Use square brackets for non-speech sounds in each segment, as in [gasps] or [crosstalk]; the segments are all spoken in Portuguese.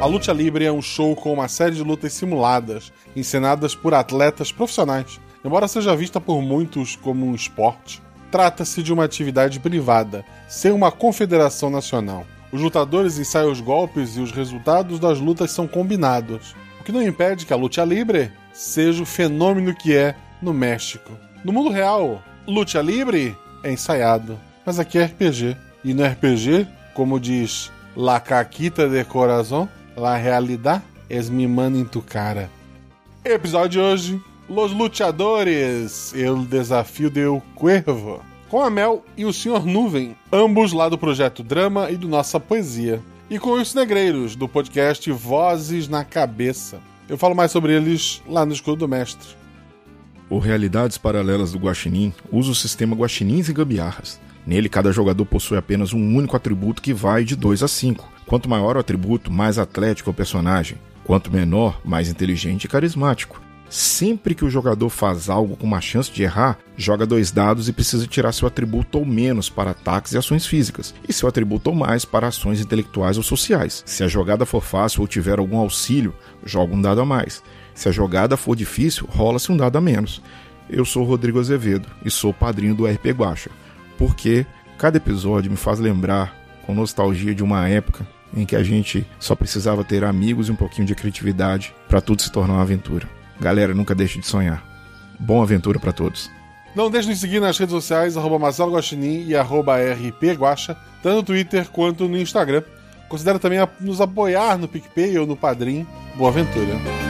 A luta livre é um show com uma série de lutas simuladas, encenadas por atletas profissionais. Embora seja vista por muitos como um esporte, trata-se de uma atividade privada, sem uma confederação nacional. Os lutadores ensaiam os golpes e os resultados das lutas são combinados, o que não impede que a luta livre seja o fenômeno que é no México. No mundo real, luta livre é ensaiado, mas aqui é RPG. E no RPG, como diz La Caquita de Corazón, La realidad es mi mano em tu cara. Episódio de hoje: Los Luchadores, El Desafio de El Cuervo. Com a Mel e o Sr. Nuvem, ambos lá do projeto Drama e do Nossa Poesia. E com os negreiros, do podcast Vozes na Cabeça. Eu falo mais sobre eles lá no Escudo do Mestre. O Realidades Paralelas do Guaxinim usa o sistema Guaxinins e Gambiarras. Nele, cada jogador possui apenas um único atributo que vai de 2 a 5. Quanto maior o atributo, mais atlético é o personagem. Quanto menor, mais inteligente e carismático. Sempre que o jogador faz algo com uma chance de errar, joga dois dados e precisa tirar seu atributo ou menos para ataques e ações físicas, e seu atributo ou mais para ações intelectuais ou sociais. Se a jogada for fácil ou tiver algum auxílio, joga um dado a mais. Se a jogada for difícil, rola-se um dado a menos. Eu sou Rodrigo Azevedo e sou padrinho do RP Guacha, porque cada episódio me faz lembrar com nostalgia de uma época em que a gente só precisava ter amigos e um pouquinho de criatividade para tudo se tornar uma aventura. Galera, nunca deixe de sonhar. Boa aventura para todos. Não deixe de seguir nas redes sociais, arroba Marcelo e rpguacha, tanto no Twitter quanto no Instagram. Considere também nos apoiar no PicPay ou no Padrim. Boa aventura.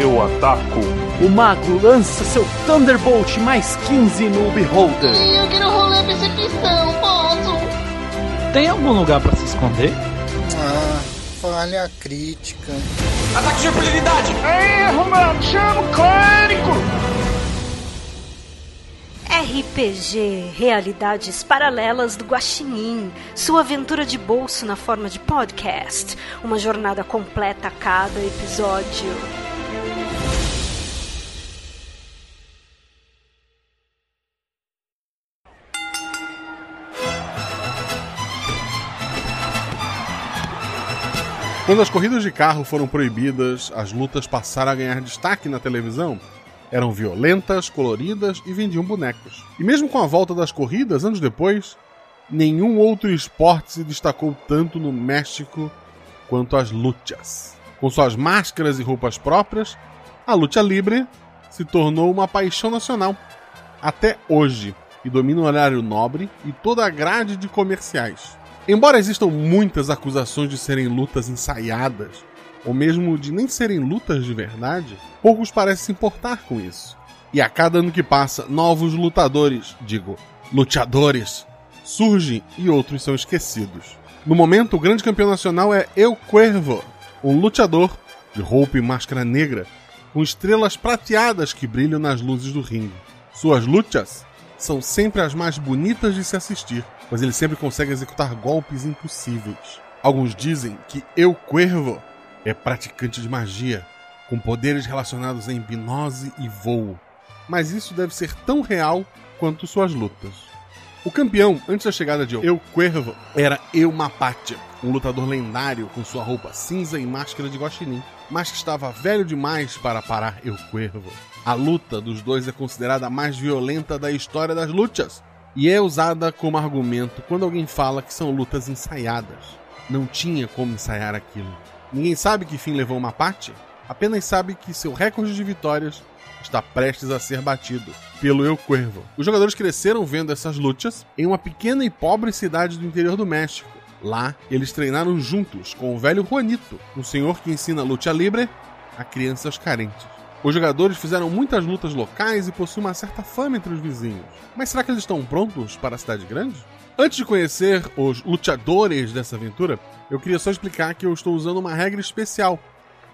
Eu ataco. O mago lança seu Thunderbolt mais 15 no Beholder. Eu quero rolar percepção, posso? Tem algum lugar para se esconder? Ah, falha crítica. Ataque de oportunidade! Erro, mano! Chama o clérigo! RPG Realidades Paralelas do Guaxinim, sua aventura de bolso na forma de podcast, uma jornada completa a cada episódio. Quando as corridas de carro foram proibidas, as lutas passaram a ganhar destaque na televisão. Eram violentas, coloridas e vendiam bonecos. E mesmo com a volta das corridas, anos depois, nenhum outro esporte se destacou tanto no México quanto as lutas. Com suas máscaras e roupas próprias, a luta livre se tornou uma paixão nacional até hoje e domina o horário nobre e toda a grade de comerciais. Embora existam muitas acusações de serem lutas ensaiadas, ou mesmo de nem serem lutas de verdade, poucos parecem se importar com isso. E a cada ano que passa, novos lutadores, digo, luteadores, surgem e outros são esquecidos. No momento, o grande campeão nacional é El Cuervo, um luteador de roupa e máscara negra, com estrelas prateadas que brilham nas luzes do ringue. Suas lutas são sempre as mais bonitas de se assistir, pois ele sempre consegue executar golpes impossíveis. Alguns dizem que El Cuervo é praticante de magia, com poderes relacionados a hipnose e voo. Mas isso deve ser tão real quanto suas lutas. O campeão, antes da chegada de El Cuervo, era El Mapache, um lutador lendário com sua roupa cinza e máscara de guaxinim, mas que estava velho demais para parar El Cuervo. A luta dos dois é considerada a mais violenta da história das lutas e é usada como argumento quando alguém fala que são lutas ensaiadas. Não tinha como ensaiar aquilo. Ninguém sabe que fim levou o Mapache, apenas sabe que seu recorde de vitórias está prestes a ser batido pelo El Cuervo. Os jogadores cresceram vendo essas lutas em uma pequena e pobre cidade do interior do México. Lá, eles treinaram juntos com o velho Juanito, um senhor que ensina luta livre a crianças carentes. Os jogadores fizeram muitas lutas locais e possuem uma certa fama entre os vizinhos. Mas será que eles estão prontos para a cidade grande? Antes de conhecer os lutadores dessa aventura, eu queria só explicar que eu estou usando uma regra especial.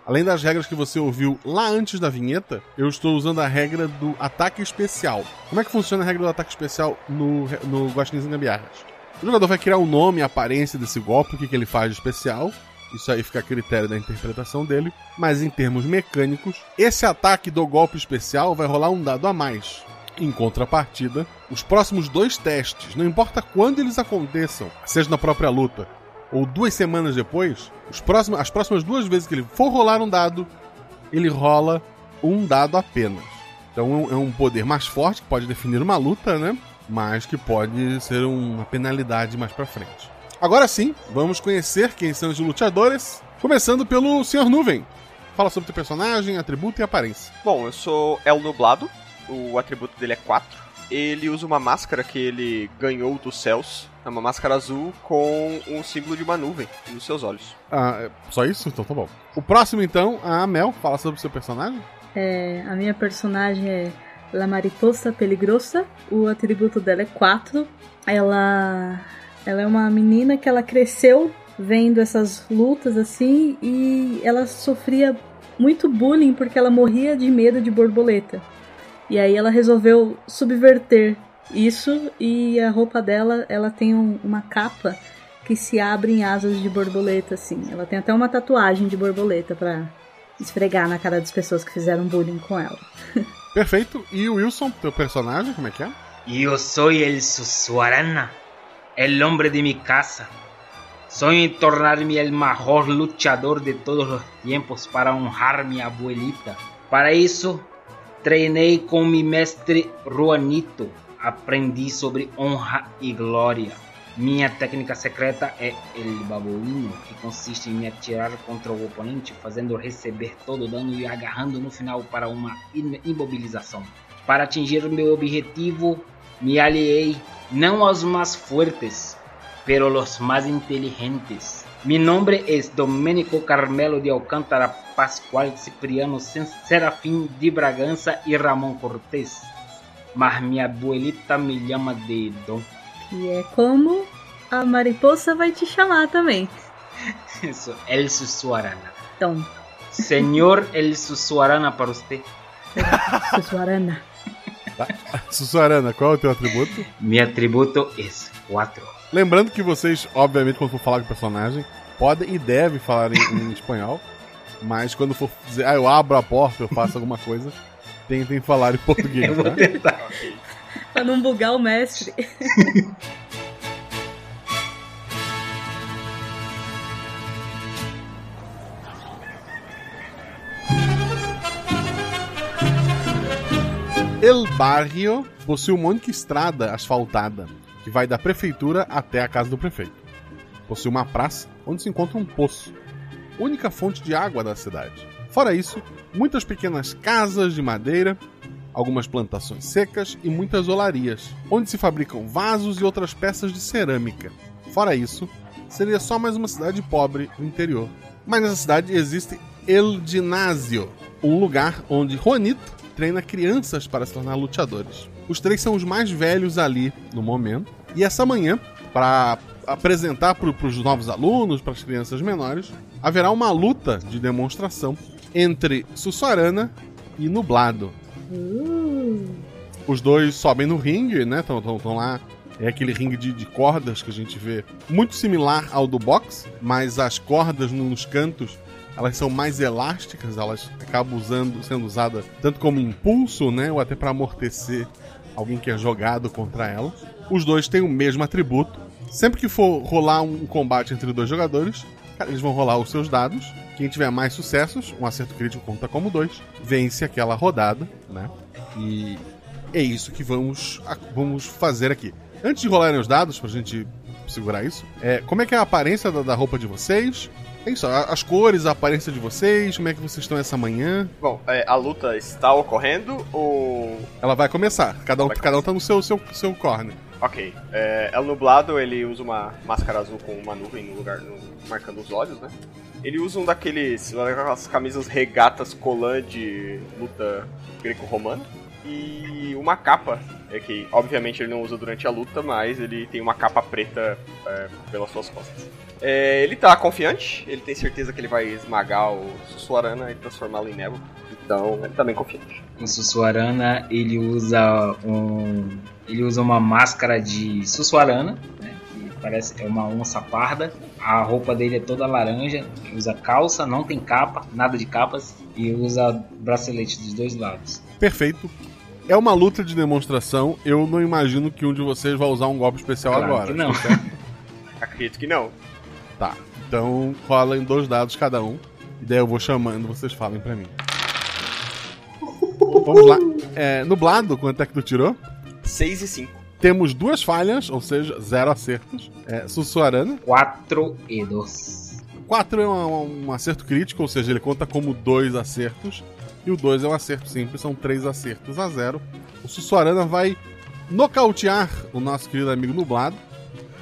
Além das regras que você ouviu lá antes da vinheta, eu estou usando a regra do ataque especial. Como é que funciona a regra do ataque especial no, no Guaxinins Gambiarras? O jogador vai criar o nome e a aparência desse golpe, o que, que ele faz de especial, isso aí fica a critério da interpretação dele. Mas em termos mecânicos, esse ataque do golpe especial vai rolar um dado a mais. Em contrapartida, os próximos dois testes, não importa quando eles aconteçam, seja na própria luta ou duas semanas depois, próximos, as próximas duas vezes que ele for rolar um dado, ele rola um dado apenas. Então é um poder mais forte que pode definir uma luta, né? Mas que pode ser uma penalidade mais pra frente. Agora sim, vamos conhecer quem são os lutadores, começando pelo Sr. Nuvem. Fala sobre o teu personagem, atributo e aparência. Bom, eu sou El Nublado, o atributo dele é 4. Ele usa uma máscara que ele ganhou dos céus. É uma máscara azul com um símbolo de uma nuvem nos seus olhos. Ah, é só isso? Então tá bom. O próximo, então, a Mel. Fala sobre o seu personagem. É, a minha personagem é La Mariposa Peligrosa. O atributo dela é 4. Ela ela é uma menina que ela cresceu vendo essas lutas assim e ela sofria muito bullying porque ela morria de medo de borboleta. E aí ela resolveu subverter isso e a roupa dela, ela tem um, uma capa que se abre em asas de borboleta assim. Ela tem até uma tatuagem de borboleta para esfregar na cara das pessoas que fizeram bullying com ela. [laughs] Perfeito. E o Wilson, teu personagem, como é que é? Eu sou el Susuarana el hombre de mi casa. Soy tornarme el mejor luchador de todos los tiempos para honrar a mi abuelita. Para eso, treinei con mi mestre Juanito. Aprendi sobre honra e glória. Minha técnica secreta é el babuíno, que consiste em me atirar contra o oponente, fazendo receber todo o dano e agarrando no final para uma imobilização. Para atingir meu objetivo, me aliei não aos más fuertes, pero los más inteligentes. Mi nombre es Domenico Carmelo de Alcântara Pascual Cipriano Serafim de Bragança e Ramon Cortés. Mas minha abuelita me chama de Dom. E é como a mariposa vai te chamar também. [laughs] Isso, El Sussuarana. Dom. Senhor El Sussuarana para você. [laughs] Sussuarana. Tá. [laughs] Sussuarana, qual é o teu atributo? Meu atributo é 4. Lembrando que vocês, obviamente, quando for falar com o personagem, podem e devem falar em, em espanhol. Mas quando for dizer, ah, eu abro a porta, eu faço alguma coisa, tentem falar em português. Eu vou tá? tentar. pra não bugar o mestre. [laughs] El Barrio possui uma única estrada asfaltada que vai da prefeitura até a casa do prefeito. Possui uma praça onde se encontra um poço, única fonte de água da cidade. Fora isso, muitas pequenas casas de madeira, algumas plantações secas e muitas olarias, onde se fabricam vasos e outras peças de cerâmica. Fora isso, seria só mais uma cidade pobre no interior. Mas nessa cidade existe El Ginásio, um lugar onde Juanito treina crianças para se tornar lutadores. Os três são os mais velhos ali no momento. E essa manhã, para apresentar para os novos alunos, para as crianças menores, haverá uma luta de demonstração entre Sussuarana e Nublado. Uh. Os dois sobem no ringue, né? Estão lá. É aquele ringue de, de, cordas que a gente vê, muito similar ao do boxe, mas as cordas nos cantos elas são mais elásticas, elas acabam usando, sendo usadas tanto como impulso, né, ou até para amortecer alguém que é jogado contra elas. Os dois têm o mesmo atributo. Sempre que for rolar um combate entre dois jogadores, eles vão rolar os seus dados. Quem tiver mais sucessos, um acerto crítico conta como dois, vence aquela rodada, né? E é isso que vamos, vamos fazer aqui. Antes de rolarem os dados, pra gente segurar isso, é, como é que é a aparência da, da roupa de vocês? É isso, as cores, a aparência de vocês, como é que vocês estão essa manhã? Bom, é, a luta está ocorrendo ou. Ela vai começar, cada um, cada um tá no seu, seu, seu corner. Ok. É, El Nublado, ele usa uma máscara azul com uma nuvem no lugar, no- marcando os olhos, né? Ele usa um daqueles. aquelas camisas regatas colã de luta greco-romana. E uma capa, é que obviamente ele não usa durante a luta, mas ele tem uma capa preta é, pelas suas costas. É, ele tá confiante, ele tem certeza que ele vai esmagar o Sussuarana e transformá-lo em névoa. Então, ele tá bem confiante. O Sussuarana, ele usa um. Ele usa uma máscara de Sussuarana, né? Que parece é uma onça parda. A roupa dele é toda laranja. Ele usa calça, não tem capa, nada de capas. E usa bracelete dos dois lados. Perfeito. É uma luta de demonstração. Eu não imagino que um de vocês vai usar um golpe especial Claro agora. que não. tá? [laughs] Acredito que não. Tá. Então rola em dois dados cada um. E daí eu vou chamando, vocês falem pra mim. Vamos lá. É, nublado, quanto é que tu tirou? 6 e 5. Temos duas falhas, ou seja, zero acertos. É, Sussuarana. 4 e 2. 4 é um, um acerto crítico, ou seja, ele conta como dois acertos. E o 2 é um acerto simples, são três acertos a zero. O Sussuarana vai nocautear o nosso querido amigo nublado.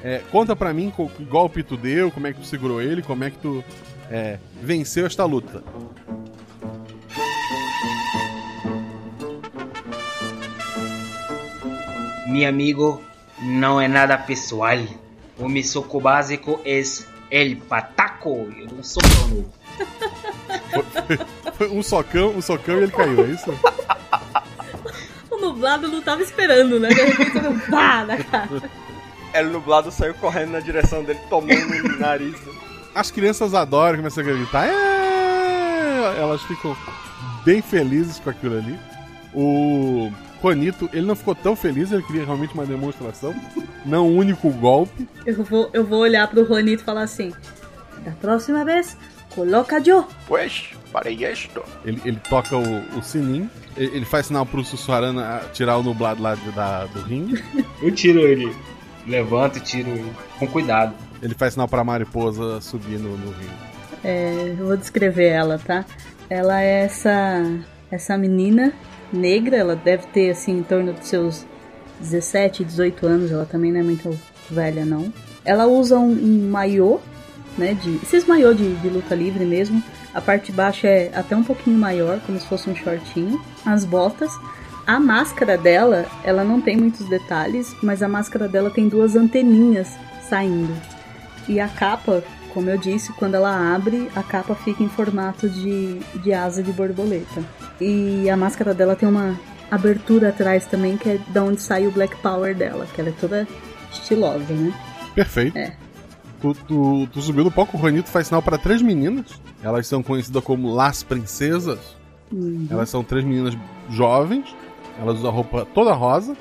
É, conta pra mim que golpe tu deu, como é que tu segurou ele, como é que tu é, venceu esta luta. Mi amigo, não é nada pessoal. O meu soco básico é el pataco. Eu dou um socão no. [laughs] Foi um socão, um socão e ele caiu, é isso? [laughs] O nublado não tava esperando, né? De repente, [laughs] pá na cara. El Nublado saiu correndo na direção dele, tomando no nariz. As crianças adoram, começam a gritar. "É!" Elas ficam bem felizes com aquilo ali. O Juanito, ele não ficou tão feliz, ele queria realmente uma demonstração. Não um único golpe. Eu vou, eu vou olhar pro Juanito e falar assim: da próxima vez, coloca eu. Pues, para esto. Ele, ele toca o, o sininho. Ele, ele faz sinal pro Sussuarana tirar o nublado lá de- da, do ringue. Eu tiro ele. Levanto e tiro ele. Com cuidado. Ele faz sinal pra mariposa subir no, no ringue. É, eu vou descrever ela, tá? Ela é essa, essa menina negra, ela deve ter assim em torno dos seus 17, 18 anos, ela também não é muito velha não. Ela usa um, um maiô, né, de esses maiô de, de luta livre mesmo. A parte de baixo é até um pouquinho maior, como se fosse um shortinho. As botas. A máscara dela, ela não tem muitos detalhes, mas a máscara dela tem duas anteninhas saindo. E a capa, como eu disse, quando ela abre, a capa fica em formato de, de asa de borboleta. E a máscara dela tem uma abertura atrás também, que é da onde sai o Black Power dela, que ela é toda estilosa, né? Perfeito. Tu, tu, tu subiu no palco, o Juanito faz sinal para três meninas. Elas são conhecidas como Las Princesas. Uhum. Elas são três meninas jovens. Elas usam a roupa toda rosa.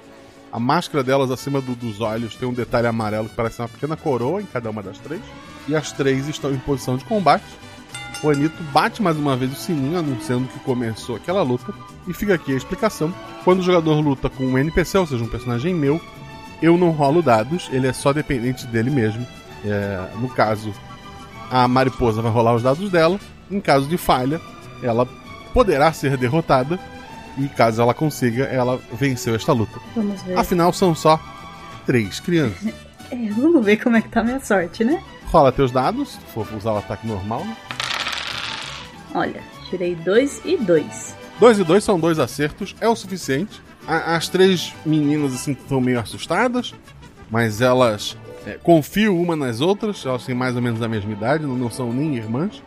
A máscara delas acima do- dos olhos tem um detalhe amarelo que parece uma pequena coroa em cada uma das três. E as três estão em posição de combate. O Anito bate mais uma vez o sininho anunciando que começou aquela luta. E fica aqui a explicação. Quando o jogador luta com um NPC, ou seja, um personagem meu, eu não rolo dados, ele é só dependente dele mesmo. É, no caso, a mariposa vai rolar os dados dela. Em caso de falha, ela poderá ser derrotada. E caso ela consiga, ela venceu esta luta. Vamos ver. Afinal, são só três crianças. [laughs] É, vamos ver como é que tá a minha sorte, né? Rola teus dados, se for usar o ataque normal. né? Olha, tirei dois e dois. Dois e dois são dois acertos, é o suficiente. A- as três meninas assim estão meio assustadas, mas elas é, confiam uma nas outras. Elas têm mais ou menos a mesma idade, não, não são nem irmãs,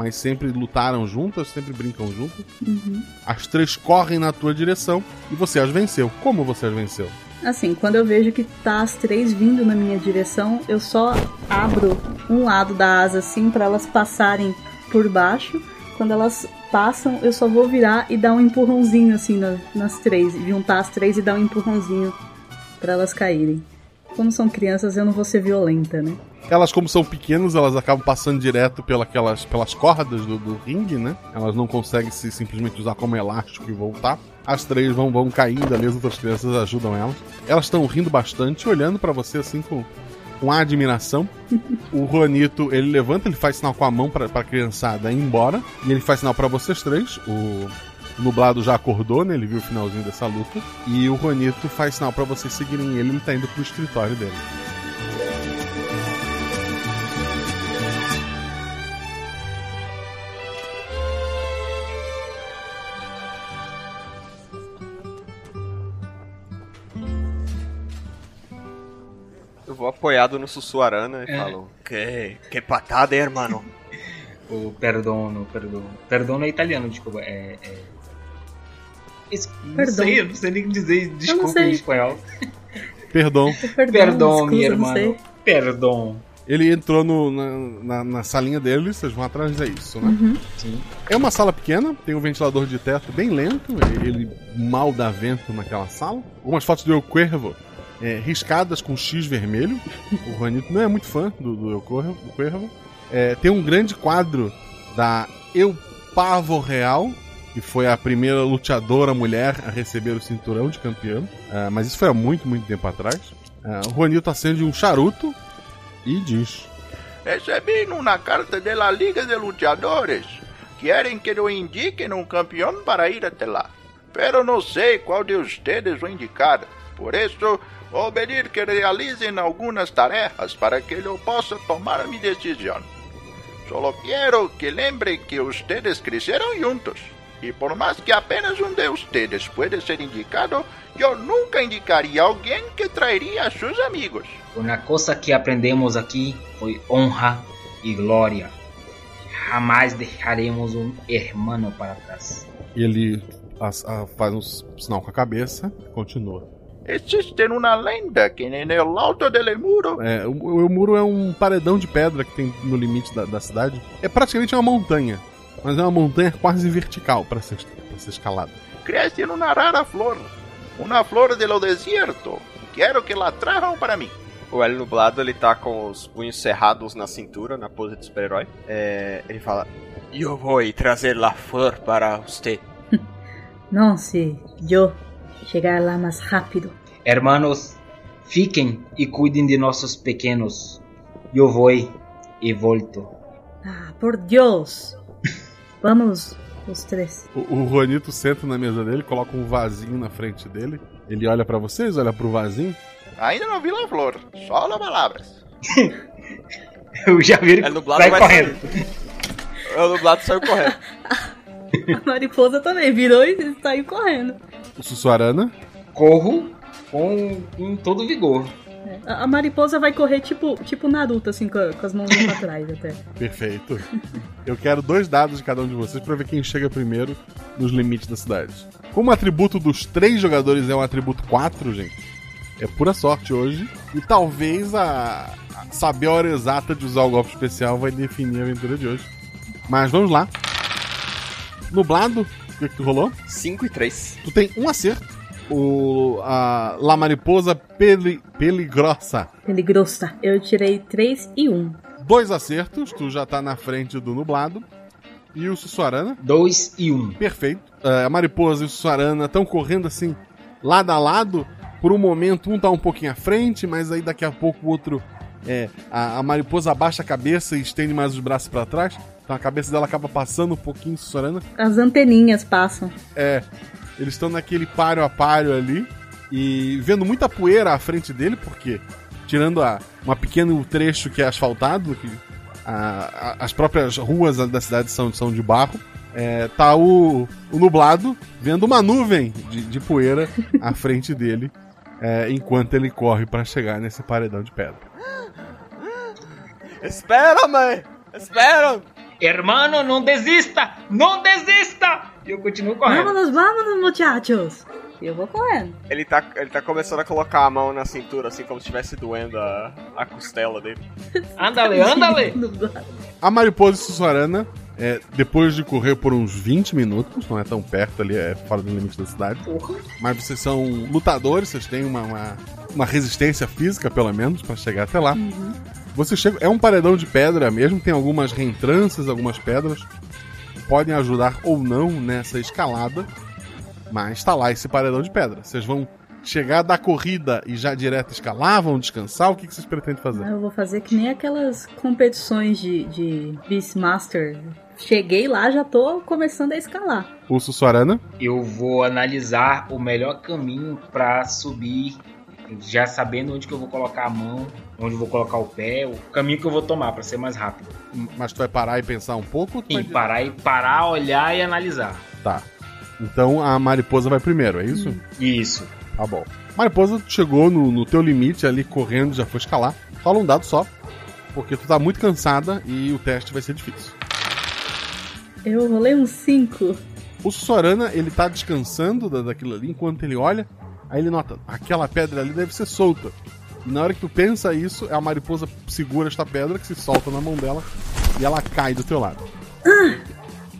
mas sempre lutaram juntas, sempre brincam juntas. Uhum. As três correm na tua direção e você as venceu. Como você as venceu? Assim, quando eu vejo que tá as três vindo na minha direção, eu só abro um lado da asa assim para elas passarem por baixo. Quando elas passam, eu só vou virar e dar um empurrãozinho assim na- nas três, juntar as três e dar um empurrãozinho para elas caírem. Como são crianças, eu não vou ser violenta, né? Elas, como são pequenas, elas acabam passando direto pelas, pelas cordas do, do ringue, né? Elas não conseguem se simplesmente usar como elástico e voltar. As três vão, vão caindo ali, as outras crianças ajudam elas. Elas estão rindo bastante, olhando pra você assim com com admiração. [laughs] O Juanito, ele levanta, ele faz sinal com a mão pra, pra criançada ir embora. E ele faz sinal pra vocês três. O o Nublado já acordou, né? Ele viu o finalzinho dessa luta. E o Juanito faz sinal pra vocês seguirem ele, ele tá indo pro escritório dele. Apoiado no Sussuarana e É. falo: Que, que patada, hermano? [laughs] O perdono, perdono. Perdono é italiano, desculpa. É. é... Es- Não Perdão. sei, eu não sei nem dizer desculpa em espanhol. [laughs] Perdão. Perdão, Perdão, minha irmã. Perdão. Ele entrou no- na, na, na salinha dele, vocês vão atrás, é isso, né? Uhum. Sim. É uma sala pequena, tem um ventilador de teto bem lento, ele mal dá vento naquela sala. Algumas fotos do El Cuervo é, riscadas com X vermelho. O Juanito não é muito fã do, do El Cuervo. É, tem um grande quadro da Eu Pavo Real, que foi a primeira luteadora mulher a receber o cinturão de campeão. Ah, mas isso foi há muito, muito tempo atrás. Ah, o Juanito acende um charuto e diz: Recebi una carta de la Liga de Luchadores. Querem que eu indique um campeão para ir até lá. Pero não sei qual de ustedes vou indicar. Por isso, vou pedir que realizem algumas tarefas para que eu possa tomar minha decisão. Solo quero que lembrem que ustedes cresceram juntos. E por mais que apenas um de ustedes pueda ser indicado, eu nunca indicaria alguém que traeria a seus amigos. Uma coisa que aprendemos aqui foi honra e glória. Jamais deixaremos um hermano para trás. Ele faz um sinal com a cabeça e continua. Existe uma lenda que no alto del muro É, o, o muro é um paredão de pedra que tem no limite da, da cidade. É praticamente uma montanha, mas é uma montanha quase vertical para ser, pra ser escalada. cresce uma rara flor, uma flor do deserto. Quero que la trajam para mim. O Hélio Nublado, ele tá com os punhos cerrados na cintura, na pose de super-herói. É, ele fala: Eu vou trazer la flor para você. [laughs] Não, se eu chegar lá mais rápido. Hermanos, fiquem e cuidem de nossos pequenos. Eu vou e volto. Ah, por Deus. Vamos, os três. O, o Juanito senta na mesa dele, coloca um vasinho na frente dele. Ele olha para vocês, olha pro vasinho. Ainda não vi la flor, só las palavras. [laughs] Eu já vi ele Nublado sai vai correndo. sair. O Nublado saiu correndo. [laughs] A mariposa também virou e saiu correndo. O Sussuarana. Corro com, com todo vigor. A, a mariposa vai correr tipo, tipo Naruto, assim, com, com as mãos pra trás até. [laughs] Perfeito. Eu quero dois dados de cada um de vocês para ver quem chega primeiro nos limites da cidade. Como o atributo dos três jogadores é um atributo 4, gente, é pura sorte hoje. E talvez a, a saber a hora exata de usar o golpe especial vai definir a aventura de hoje. Mas vamos lá. Nublado, o que, que tu rolou? 5 e 3. Tu tem um acerto. O, a La Mariposa peli, Peligrossa. Peligrosa. Eu tirei 3 e 1. Dois acertos, tu já tá na frente do Nublado. E o Sussuarana? 2 e 1. Um. Perfeito. É, a Mariposa e o Sussuarana estão correndo assim, lado a lado. Por um momento, um tá um pouquinho à frente, mas aí daqui a pouco o outro. É, a, a Mariposa abaixa a cabeça e estende mais os braços para trás. Então a cabeça dela acaba passando um pouquinho, Sussuarana. As anteninhas passam. É, eles estão naquele páreo a páreo ali e vendo muita poeira à frente dele, porque tirando a, uma pequeno trecho que é asfaltado, que a- a- as próprias ruas da cidade são, são de barro, é, tá o, o nublado vendo uma nuvem de, de poeira [laughs] à frente dele, é, enquanto ele corre para chegar nesse paredão de pedra. Espera, mãe! Espera! Hermano, não desista! Não desista! E eu continuo correndo. Vámonos, vámonos, muchachos. E eu vou correndo. Ele tá, ele tá começando a colocar a mão na cintura, assim, como se estivesse doendo a, a costela dele. [laughs] Andale, andale! A Mariposa e Sussuarana, é, depois de correr por uns 20 minutos, não é tão perto ali, é fora do limite da cidade. Mas vocês são lutadores, vocês têm uma, uma, uma resistência física, pelo menos, pra chegar até lá. Você chega. É um paredão de pedra mesmo, tem algumas reentranças, algumas pedras. Podem ajudar ou não nessa escalada. Mas tá lá esse paredão de pedra. Vocês vão chegar da corrida e já direto escalar? Vão descansar? O que, que vocês pretendem fazer? Eu vou fazer que nem aquelas competições de, de Beastmaster. Cheguei lá, já tô começando a escalar. O Sussuarana? Eu vou analisar o melhor caminho para subir, já sabendo onde que eu vou colocar a mão, onde eu vou colocar o pé, o caminho que eu vou tomar para ser mais rápido. Mas tu vai parar e pensar um pouco? Sim, vai... parar e parar, olhar e analisar. Tá. Então a mariposa vai primeiro, é isso? Isso. Tá bom. Mariposa chegou no, no teu limite ali, correndo, já foi escalar. Fala um dado só, porque tu tá muito cansada e o teste vai ser difícil. Eu rolei um 5. O Sorana, ele tá descansando da, daquilo ali, enquanto ele olha, aí ele nota, aquela pedra ali deve ser solta. E na hora que tu pensa isso, a mariposa segura esta pedra que se solta na mão dela e ela cai do teu lado.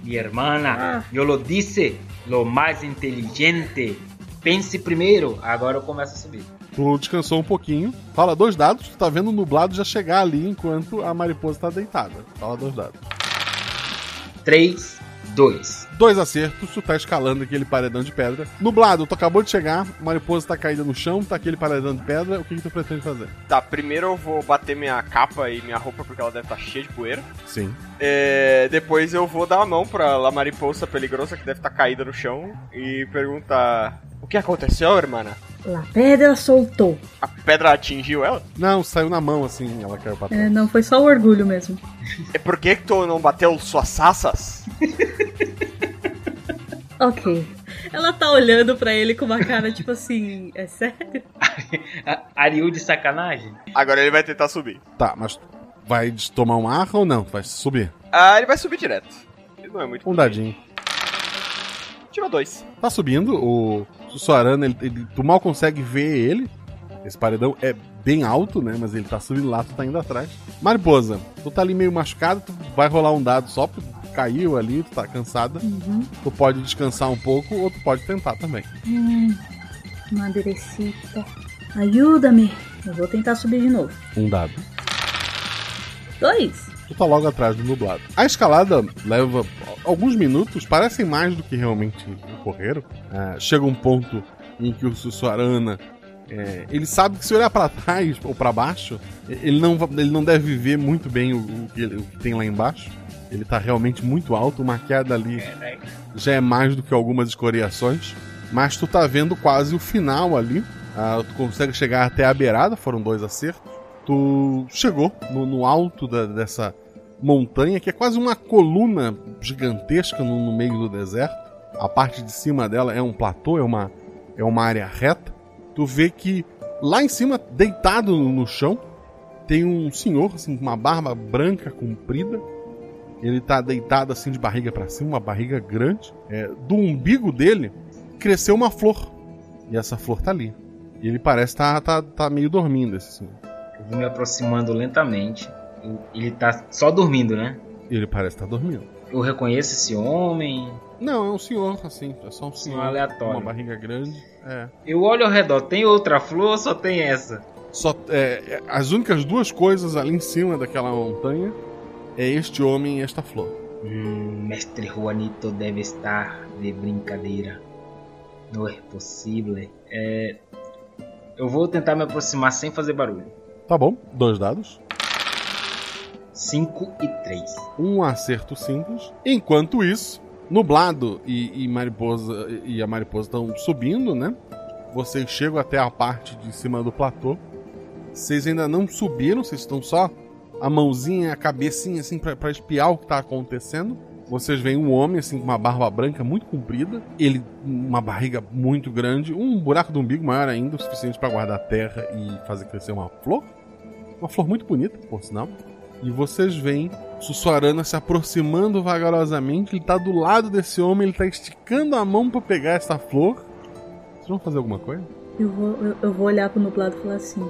Mi hermana, eu lo disse, lo mais inteligente. Pense primeiro, agora eu começo a subir. Tu descansou um pouquinho. Fala dois dados, tu tá vendo o nublado já chegar ali enquanto a mariposa tá deitada. Fala dois dados. 3, 2. Dois acertos, tu tá escalando aquele paredão de pedra. Nublado, tu acabou de chegar, a mariposa tá caída no chão, tá aquele paredão de pedra. O que, que tu pretende fazer? Tá, primeiro eu vou bater minha capa e minha roupa porque ela deve estar cheia de poeira. Sim. É, depois eu vou dar a mão pra La Mariposa Peligrosa, que deve estar caída no chão, e perguntar: O que aconteceu, hermana? La pedra soltou. A pedra atingiu ela? Não, saiu na mão assim, ela caiu pra trás. É, não, foi só o orgulho mesmo. É por que, que tu não bateu suas sassas? [laughs] Ok. Ela tá olhando pra ele com uma cara tipo assim, é sério? [laughs] Ariu de sacanagem? Agora ele vai tentar subir. Tá, mas vai tomar um ar ou não? Vai subir? Ah, ele vai subir direto. Ele não é muito. Um dadinho. Tirou dois. Tá subindo, o Sussuarana, ele, ele- tu mal consegue ver ele. Esse paredão é bem alto, né? Mas ele tá subindo lá, tu tá indo atrás. Mariposa, tu tá ali meio machucado, tu vai rolar um dado só porque tu caiu ali, tu tá cansada. Uhum. Tu pode descansar um pouco ou tu pode tentar também. Hum, madrecita. Ajuda-me. Eu vou tentar subir de novo. Um dado. Dois. Tu tá logo atrás do nublado. A escalada leva alguns minutos, parecem mais do que realmente ocorreram. Ah, chega um ponto em que o Sussuarana é, ele sabe que se olhar pra trás ou pra baixo, ele não, ele não deve ver muito bem o, o que, o que tem lá embaixo. Ele tá realmente muito alto, uma queda ali já é mais do que algumas escoriações. Mas tu tá vendo quase o final ali. Ah, tu consegue chegar até a beirada, foram dois acertos. Tu chegou no, no alto da- dessa montanha, que é quase uma coluna gigantesca no, no meio do deserto. A parte de cima dela é um platô, é uma, é uma área reta. Tu vê que lá em cima, deitado no, chão, tem um senhor assim, com uma barba branca comprida. Ele tá deitado assim de barriga para cima, uma barriga grande. É, do umbigo dele cresceu uma flor. E essa flor tá ali. E ele parece tá, tá, tá meio dormindo, esse senhor. Eu vou me aproximando lentamente. Ele tá só dormindo, né? Ele parece estar dormindo. Eu reconheço esse homem. Não, é um senhor, assim, é só um senhor. Senhor aleatório. Uma barriga grande. É. Eu olho ao redor, tem outra flor ou só tem essa? Só, é, é, as únicas duas coisas ali em cima daquela montanha é este homem e esta flor. Hum, mestre Juanito deve estar de brincadeira. Não é possível. É... Eu vou tentar me aproximar sem fazer barulho. Tá bom, dois dados. 5 e 3. Um acerto simples. Enquanto isso, Nublado e, e Mariposa e a Mariposa estão subindo, né? Vocês chegam até a parte de cima do platô. Vocês ainda não subiram, vocês estão só a mãozinha, a cabecinha assim pra espiar o que tá acontecendo. Vocês veem um homem assim com uma barba branca muito comprida, ele uma barriga muito grande, um buraco do umbigo maior ainda, o suficiente para guardar terra e fazer crescer uma flor. Uma flor muito bonita, por sinal. E vocês veem Sussuarana se aproximando vagarosamente. Ele tá do lado desse homem, ele tá esticando a mão para pegar essa flor. Vocês vão fazer alguma coisa? Eu vou, eu, eu vou olhar pro nublado e falar assim: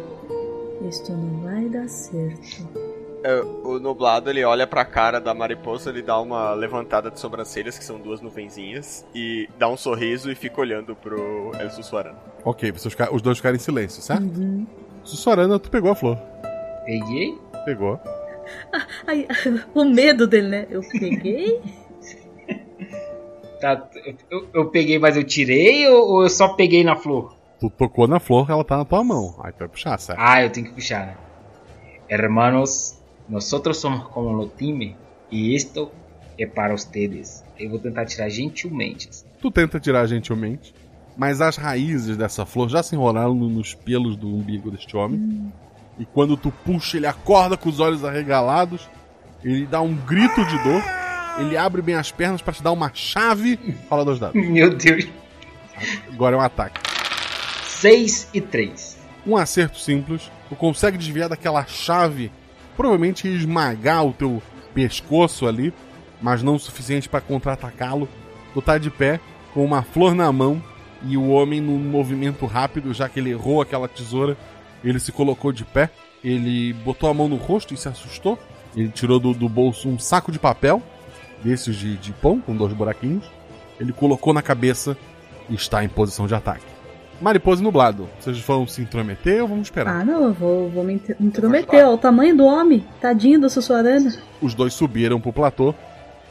Isto não vai dar certo. É, o nublado ele olha pra cara da mariposa, ele dá uma levantada de sobrancelhas, que são duas nuvenzinhas, e dá um sorriso e fica olhando pro El Sussuarana. Ok, vocês os dois ficaram em silêncio, certo? Uhum. Sussuarana, tu pegou a flor. Peguei? Pegou. Ai, [laughs] o medo dele, né? Eu peguei. [laughs] Tá, eu, eu peguei, mas eu tirei ou, ou eu só peguei na flor? Tu tocou na flor, ela tá na tua mão. Aí tu vai puxar, certo? Ah, eu tenho que puxar, né? Hermanos, nosotros somos como lo time e isto é para ustedes. Eu vou tentar tirar gentilmente. assim. Tu tenta tirar gentilmente, mas as raízes dessa flor já se enrolaram no- nos pelos do umbigo deste homem. E quando tu puxa, ele acorda com os olhos arregalados, ele dá um grito de dor, ele abre bem as pernas pra te dar uma chave. Fala dois dados. Meu Deus. Agora é um ataque. 6 e 3. Um acerto simples, tu consegue desviar daquela chave, provavelmente esmagar o teu pescoço ali, mas não o suficiente pra contra-atacá-lo. Tu tá de pé, com uma flor na mão, e o homem, num movimento rápido, já que ele errou aquela tesoura, ele se colocou de pé, ele botou a mão no rosto e se assustou. Ele tirou do, do bolso um saco de papel, desses de, de pão, com dois buraquinhos. Ele colocou na cabeça e está em posição de ataque. Mariposa e nublado. Vocês vão se intrometer ou vamos esperar? Ah, não, eu vou, vou me intro- intrometer. Ó, o tamanho do homem. Tadinho do Sussuarana. Os dois subiram pro platô,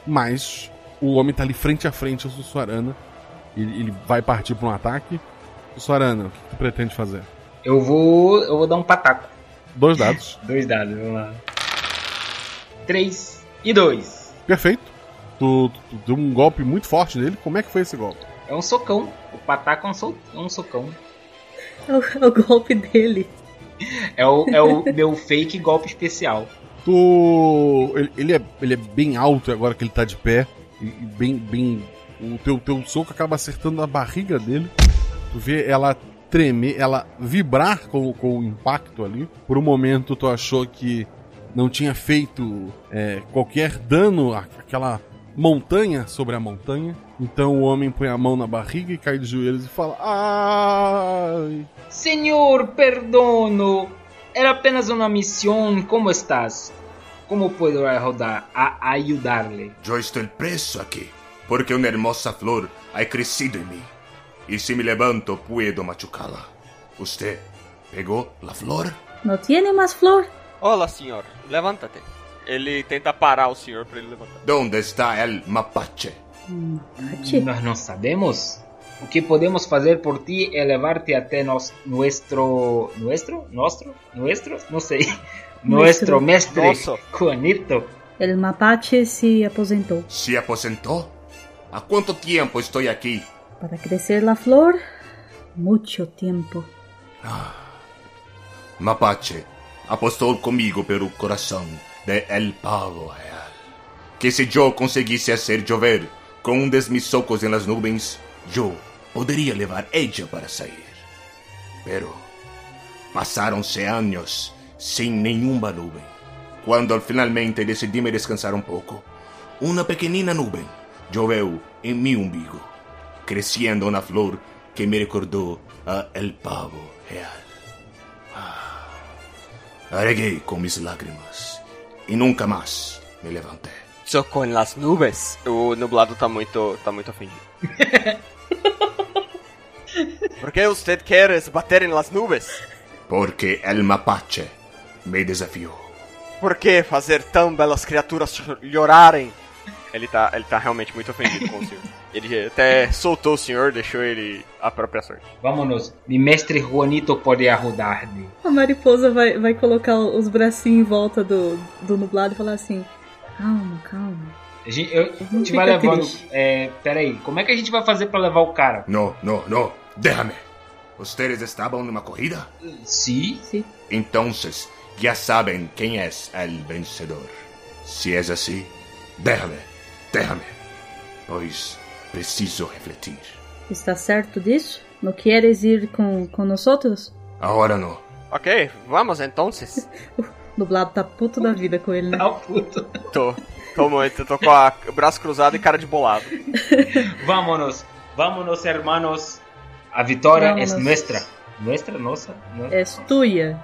mas o homem tá ali frente a frente ao Sussuarana. Ele, ele vai partir pra um ataque. Sussuarana, o que tu pretende fazer? Eu vou. Eu vou dar um pataco. Dois dados. [laughs] Dois dados, vamos lá. 3 e 2. Perfeito. Tu, tu- tu deu um golpe muito forte nele. Como é que foi esse golpe? É um socão. O pataco é um, so- é um socão. É o, é o golpe dele. É o, é o [laughs] meu fake golpe especial. Tu. Ele, ele é, ele é bem alto agora que ele tá de pé. E, e bem. bem o teu, teu soco acaba acertando a barriga dele. Tu vê ela tremer, ela vibrar com, com o impacto ali. Por um momento tu achou que não tinha feito é, qualquer dano à- àquela montanha sobre a montanha. Então o homem põe a mão na barriga e cai de joelhos e fala: Ai. Senhor, perdono. Era apenas uma missão. Como estás? Como puedo ajudar, a ayudarle? Yo estoy preso aquí, porque una hermosa flor ha crecido en mí. Y si me levanto, puedo machucarla. ¿Usted pegó la flor? Não tiene mais flor? Olá, senhor. Levanta-te. Ele tenta parar o senhor pra ele levantar. ¿Dónde está el mapache? Nós não sabemos. O que podemos fazer por ti é levar-te até nos, nuestro. Nuestro? Nostro? Nuestro? Não sei. [laughs] Nuestro mestre Nosso. Juanito. El mapache se aposentou. ¿Se aposentó? ¿A cuánto tiempo estoy aquí? Para crecer la flor, mucho tiempo. Mapache apostó conmigo por el corazón de El Pavo Real. Que si yo conseguisse hacer llover con un de mis socos en las nubes, yo podría llevar ella para salir. Pero pasaronse años sin ninguna nube. Cuando finalmente decidí me descansar un poco, una pequeñina nube lloveu en mi umbigo, creciendo una flor que me recordó a El Pavo Real. Arregué con mis lágrimas y nunca más me levanté. Socou em las nubes. O nublado tá muito, tá muito ofendido. [laughs] Por que você quer bater em las nubes? Porque el mapache me desafió. Por que fazer tão belas criaturas chorarem? Ele tá, ele tá realmente muito ofendido com o senhor. Ele até soltou o senhor, deixou ele à própria sorte. Vámonos. Mi mestre Juanito pode ajudar-me. A mariposa vai, vai colocar os bracinhos em volta do, do nublado e falar assim: Calma, calma. A gente, eu- a gente vai levando. É, peraí, como é que a gente vai fazer pra levar o cara? No, no, no, déjame. ¿Ustedes estaban en una corrida? Sí. Sí. Entonces, ya saben quién es el vencedor. Si es así, déjame, déjame. Pues preciso refletir. Está certo disso? Não queres ir com, com nós outros? Ahora no. Ok, vamos então. [laughs] Nublado tá puto da vida com ele, né? Tá puto. Tô. Tô muito, tô com a- o braço cruzado e cara de bolado. [laughs] Vámonos. Vámonos, hermanos. A vitória é nuestra. Nuestra? Nossa? No- É tuya,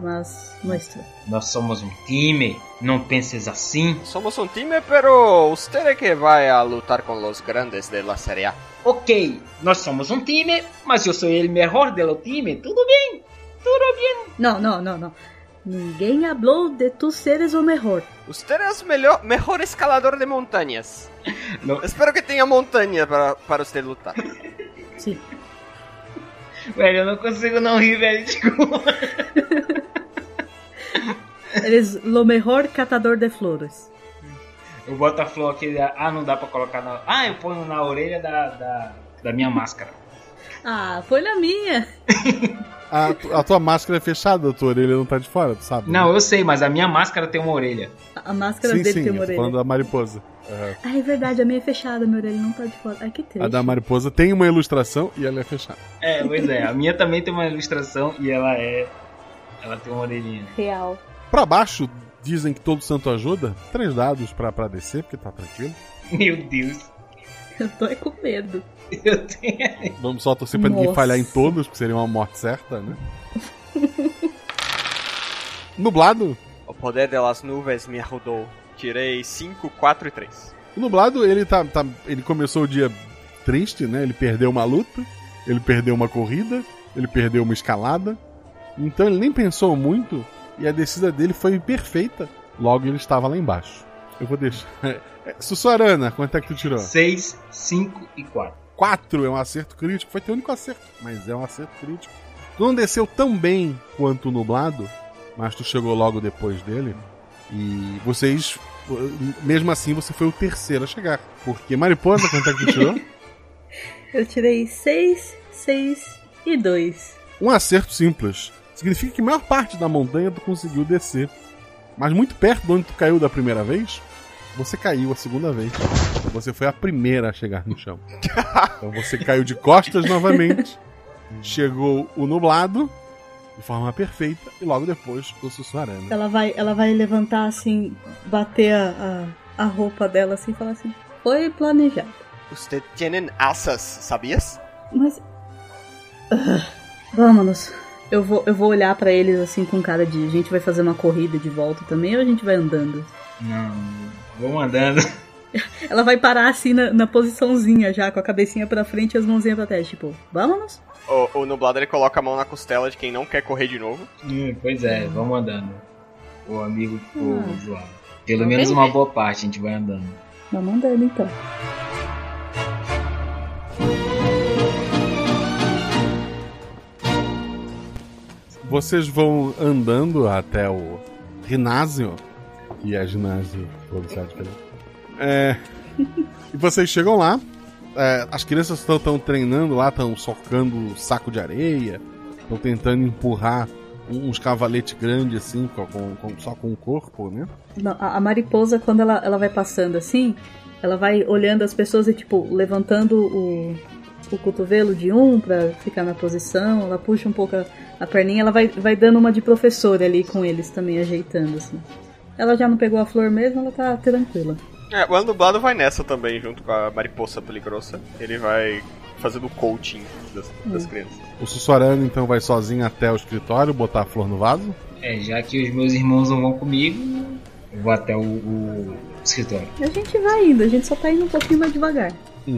mas nuestra. Nós somos um time. Não penses assim. Somos um time, pero usted é que vai a lutar com os grandes de la Serie A. Ok, nós somos um time, mas eu sou o melhor do time. Tudo bem. Tudo bem. Não, não, não, não. Ninguém falou de tu seres o melhor. Usted é o melhor, mejor escalador de montanhas. Espero que tenha montanha para, para você lutar. Sim. Velho, eu não consigo não rir, velho. Desculpa. Eles, lo mejor catador de flores. Eu boto a flor aqui. Ah, não dá pra colocar na. Ah, eu ponho na orelha da, da, da minha máscara. Ah, foi na minha. A, a tua máscara é fechada, a tua orelha não tá de fora, tu sabe? Não, eu sei, mas a minha máscara tem uma orelha. A a máscara sim, dele sim, tem uma orelha. falando da mariposa. Aham. Ah, é verdade, a minha é fechada, minha orelha não tá de fora. Ai, que triste. A da mariposa tem uma ilustração e ela é fechada. É, pois é. A minha também tem uma ilustração e ela é. Ela tem uma orelhinha. Real. Pra baixo, dizem que todo santo ajuda. Três dados pra, pra descer, porque tá tranquilo. Meu Deus. Eu tô é com medo. Eu tenho. Vamos só torcer pra ninguém falhar em todos, porque seria uma morte certa, né? Nublado? O poder das nuvens me ajudou. Tirei 5, 4 e 3. O nublado, ele tá, tá- Ele começou o dia triste, né? Ele perdeu uma luta, ele perdeu uma corrida, ele perdeu uma escalada. Então ele nem pensou muito e a descida dele foi perfeita. Logo ele estava lá embaixo. Eu vou deixar. [laughs] É, Sussuarana, quanto é que tu tirou? 6, 5 e 4. 4 é um acerto crítico. Foi teu único acerto, mas é um acerto crítico. Tu não desceu tão bem quanto o nublado, mas tu chegou logo depois dele. E vocês, mesmo assim, você foi o terceiro a chegar. Porque Mariposa, quanto é que tu tirou? [laughs] Eu tirei 6, 6 e 2. Um acerto simples. Significa que a maior parte da montanha tu conseguiu descer. Mas muito perto de onde tu caiu da primeira vez, você caiu a segunda vez. Você foi a primeira a chegar no chão. [laughs] Então você caiu de costas novamente. [laughs] Chegou o nublado de forma perfeita e logo depois o sussurrando. Ela vai, ela vai levantar assim, bater a, a, a roupa dela assim e falar assim: Foi planejado. Você tem asas, sabias? Mas. Ah, Vamos. Eu vou, eu vou olhar pra eles assim com cara de. A gente vai fazer uma corrida de volta também ou a gente vai andando? Não, vamos andando. Ela vai parar assim na, na posiçãozinha já, com a cabecinha pra frente e as mãozinhas pra trás. Tipo, vamos? O, o nublado ele coloca a mão na costela de quem não quer correr de novo. Hum, pois é, vamos andando. O amigo ficou Ah. zoado. Pelo menos uma boa parte a gente vai andando. Vamos andando então. Vocês vão andando até o ginásio, que é ginásio. [laughs] É, e vocês chegam lá, é, as crianças estão treinando lá, estão socando saco de areia, estão tentando empurrar uns cavaletes grandes assim, com, com- só com o corpo, né? Não, a, a mariposa, quando ela, ela vai passando assim, ela vai olhando as pessoas e, tipo, levantando o, o cotovelo de um pra ficar na posição, ela puxa um pouco a, a perninha, ela vai, vai dando uma de professora ali com eles também, ajeitando assim. Ela já não pegou a flor mesmo, ela tá tranquila. É, o nublado vai nessa também, junto com a mariposa peligrosa. Ele vai fazendo o coaching das, das Hum. crianças. O Sussorano então vai sozinho até o escritório, botar a flor no vaso. É, já que os meus irmãos não vão comigo, eu vou até o, o escritório. A gente vai indo, a gente só tá indo um pouquinho mais devagar.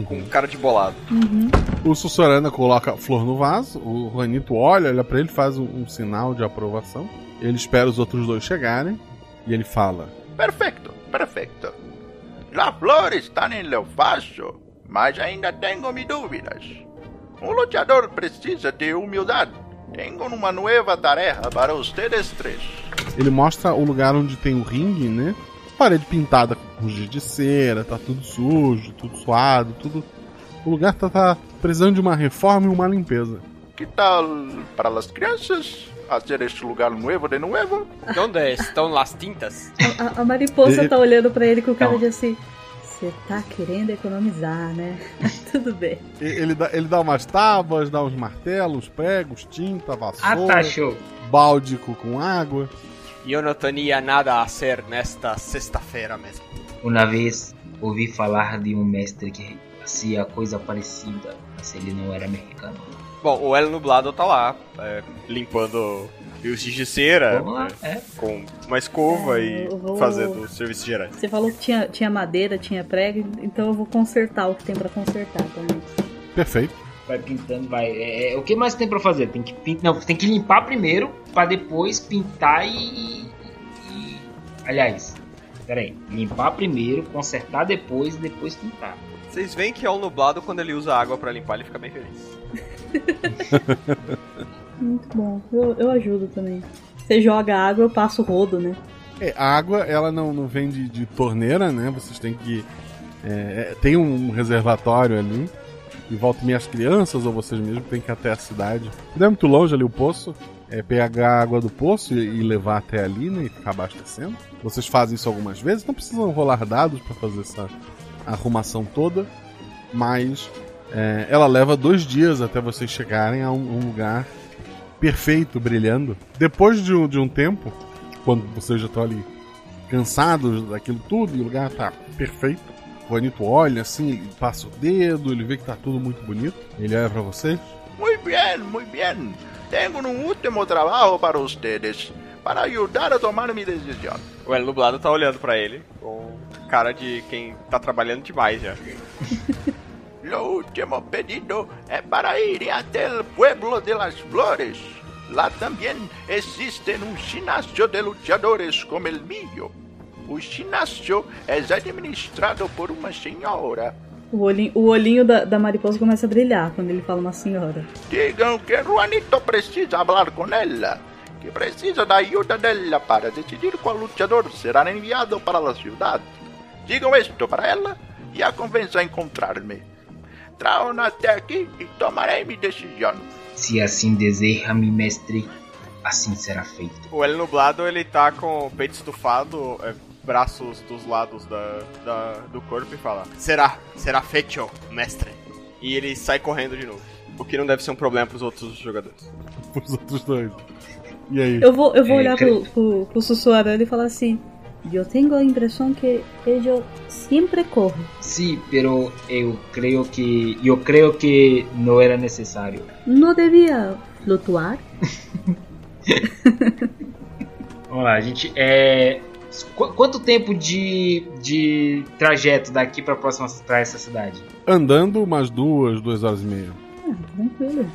Com cara de bolado. Uhum. O Sussorana coloca a flor no vaso, o Juanito olha, olha pra ele, faz um, um sinal de aprovação. Ele espera os outros dois chegarem e ele fala: Perfecto, perfecto. Las flores están en el vaso, mas ainda tengo mis dúvidas. Un luchador precisa de humildad. Tengo uma nueva tarefa para ustedes três. Ele mostra o lugar onde tem o ringue, né? Parede pintada com giz de cera, tá tudo sujo, tudo suado, tudo. O lugar tá, tá precisando de uma reforma e uma limpeza. Que tal para las crianças hacer este lugar nuevo de nuevo? Onde estão as tintas? A, a mariposa Ele- tá olhando pra ele com cara Não. de assim. Você tá querendo economizar, né? [laughs] Tudo bem. E- Ele dá, ele dá umas tábuas, dá uns martelos, pregos, tinta, vassoura, Ah, tá, show. balde com- água. Eu não tinha nada a hacer nesta sexta-feira mesmo. Uma vez ouvi falar de um mestre que fazia coisa parecida, mas ele não era mexicano. Bom, o El Nublado tá lá, é, limpando fios de cera, Vamos lá, é, com uma escova É, e vou- fazendo serviços gerais. Você falou que tinha, tinha madeira, tinha prego, então eu vou consertar o que tem pra consertar também. Perfeito. Vai pintando, vai. É, é, o que mais tem pra fazer? Tem que pin- não, tem que limpar primeiro pra depois pintar e, e- aliás, peraí, limpar primeiro, consertar depois e depois pintar. Vocês veem que é o nublado quando ele usa água pra limpar, ele fica bem feliz. [laughs] [laughs] Muito bom. Eu, eu ajudo também. Você joga água, eu passo o rodo, né? É, a água, ela não, não vem de, de torneira, né? Vocês têm que. é, é, tem um reservatório ali. E volta e meia as crianças ou vocês mesmos têm que ir até a cidade. Não é muito longe ali o poço. É pegar a água do poço e, e levar até ali, né? E ficar abastecendo. Vocês fazem isso algumas vezes. Não precisam rolar dados para fazer essa arrumação toda. Mas é, ela leva dois dias até vocês chegarem a um, um lugar perfeito, brilhando. Depois de um, de um tempo, quando vocês já estão ali cansados daquilo tudo e o lugar tá perfeito, o Juanito olha assim, ele passa o dedo, ele vê que tá tudo muito bonito. Ele olha pra vocês. Muy bien, muy bien. Tengo un último trabajo para ustedes, para ayudar a tomar mi decisión. O El Nublado tá olhando pra ele com cara de quem tá trabalhando demais já. [laughs] Lo último pedido es para ir hasta el pueblo de las flores. Lá también existe un ginásio de luchadores como el mío. O ginásio é administrado por uma senhora. O olhinho, o olhinho da, da mariposa começa a brilhar quando ele fala uma senhora. Digam que Juanito precisa falar com ela. Que precisa da ajuda dela para decidir qual luchador será enviado para a cidade. Digam isto para ela e a convença a encontrar-me. Traam até aqui e tomarei minha decisão. Se assim deseja, mi mestre, assim será feito. O El Nublado ele tá com o peito estufado, é, braços dos lados da, da- do corpo e fala: Será, será feito, mestre. E ele sai correndo de novo. O que não deve ser um problema pros outros jogadores. [laughs] Os outros dois. E aí? Eu vou, eu vou É, olhar cre- pro, pro, pro sussurrando e falar assim: Eu tenho a impressão que ele sempre corre. Sí, pero eu creo que eu creo que não era necessário. Não devia flutuar? [laughs] Vamos lá, a gente é qu- quanto tempo de, de trajeto daqui para próxima para essa cidade? Andando umas duas, duas horas e meia. Ah, tranquilo.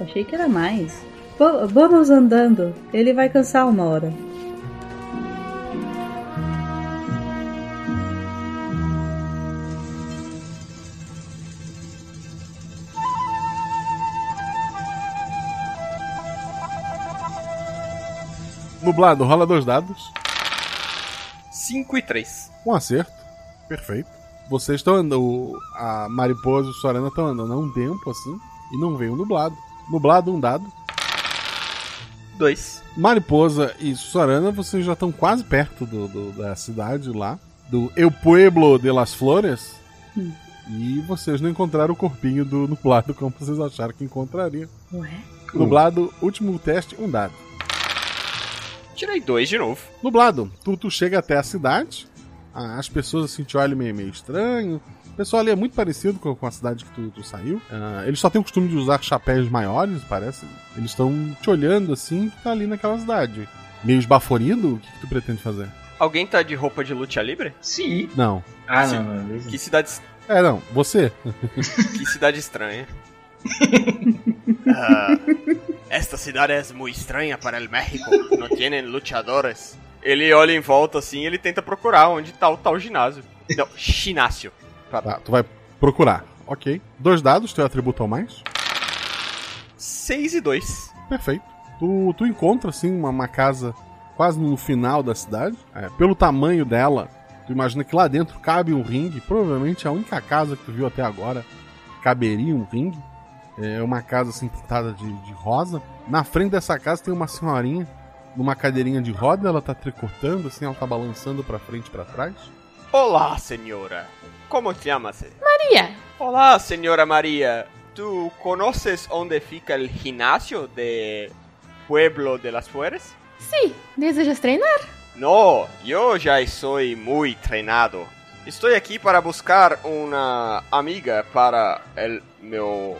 Achei que era mais. Va- vamos andando. Ele vai cansar uma hora. Nublado, rola dois dados. 5 e 3. Um acerto. Perfeito. Vocês estão andando. A mariposa e o Sorana estão andando há um tempo assim. E não vem o nublado. Nublado, um dado. 2. Mariposa e Sorana, vocês já estão quase perto do, do- da cidade lá. Do El Pueblo de las Flores. Hum. E vocês não encontraram o corpinho do nublado como vocês acharam que encontrariam. Ué? Nublado, último teste, um dado. Tirei 2 de novo. Nublado, tu, tu chega até a cidade, a- as pessoas assim te olham meio, meio estranho. O pessoal ali é muito parecido com, com a cidade que tu, tu saiu. Ah, eles só têm o costume de usar chapéus maiores, parece. Eles estão te olhando assim, que tá ali naquela cidade. Meio esbaforido, o que, que tu pretende fazer? Alguém tá de roupa de luta livre? Sim. Não. Ah, Sim. não, não. Que cidade, É, não, você. [laughs] que cidade estranha. Ah, esta cidade é muito estranha para o México. Não tem luchadores. Ele olha em volta assim, ele tenta procurar onde tá o tal ginásio. Não, ginásio. Tá, tu vai procurar. Ok. Dois dados, teu atributo ao mais. 6 e 2. Perfeito. Tu, tu encontra, assim, uma, uma casa quase no final da cidade. É, pelo tamanho dela, tu imagina que lá dentro cabe um ringue. Provavelmente a única casa que tu viu até agora caberia um ringue. É uma casa, assim, pintada de, de rosa. Na frente dessa casa tem uma senhorinha numa cadeirinha de roda. Ela tá tricotando, assim, ela tá balançando pra frente e pra trás. Olá, senhora. Como te chamas? Maria. Olá, senhora Maria. ¿Tú conoces onde fica el ginásio de Pueblo de las Flores? Sí, ¿desejas treinar? No, yo ya soy muy treinado. Estoy aquí para buscar una amiga para el meu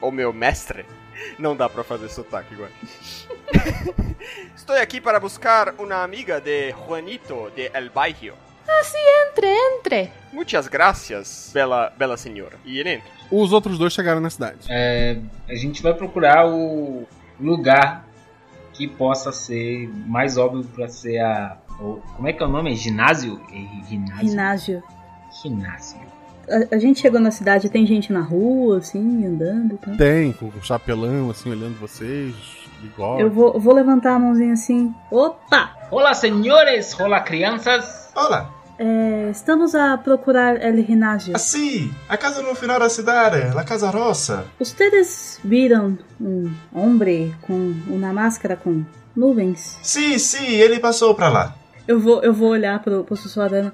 o meu mestre. Não dá pra fazer sotaque igual. [laughs] Estou aqui para buscar uma amiga de Juanito de El Bairro. Así, entre, entre. Muitas gracias, bela, bela senhora. E ele entra. Os outros dois chegaram na cidade. É, a gente vai procurar o lugar que possa ser mais óbvio para ser a. o- como é que é o nome? Ginásio? É, Ginásio? Ginásio. Ginásio. A, a gente chegou na cidade, tem gente na rua, assim, andando e tal. Tem, com o chapelão, assim, olhando vocês, bigode. Eu vou, vou levantar a mãozinha assim. Opa! Olá, senhores! Olá, crianças! Olá! É, estamos a procurar El Ginásio. Ah, sim! A casa no final da cidade, la Casa Rosa. Ustedes viram um homem com uma máscara com nuvens? Sim, sim, ele passou pra lá. Eu vou, eu vou olhar pro, pro Sussuarana.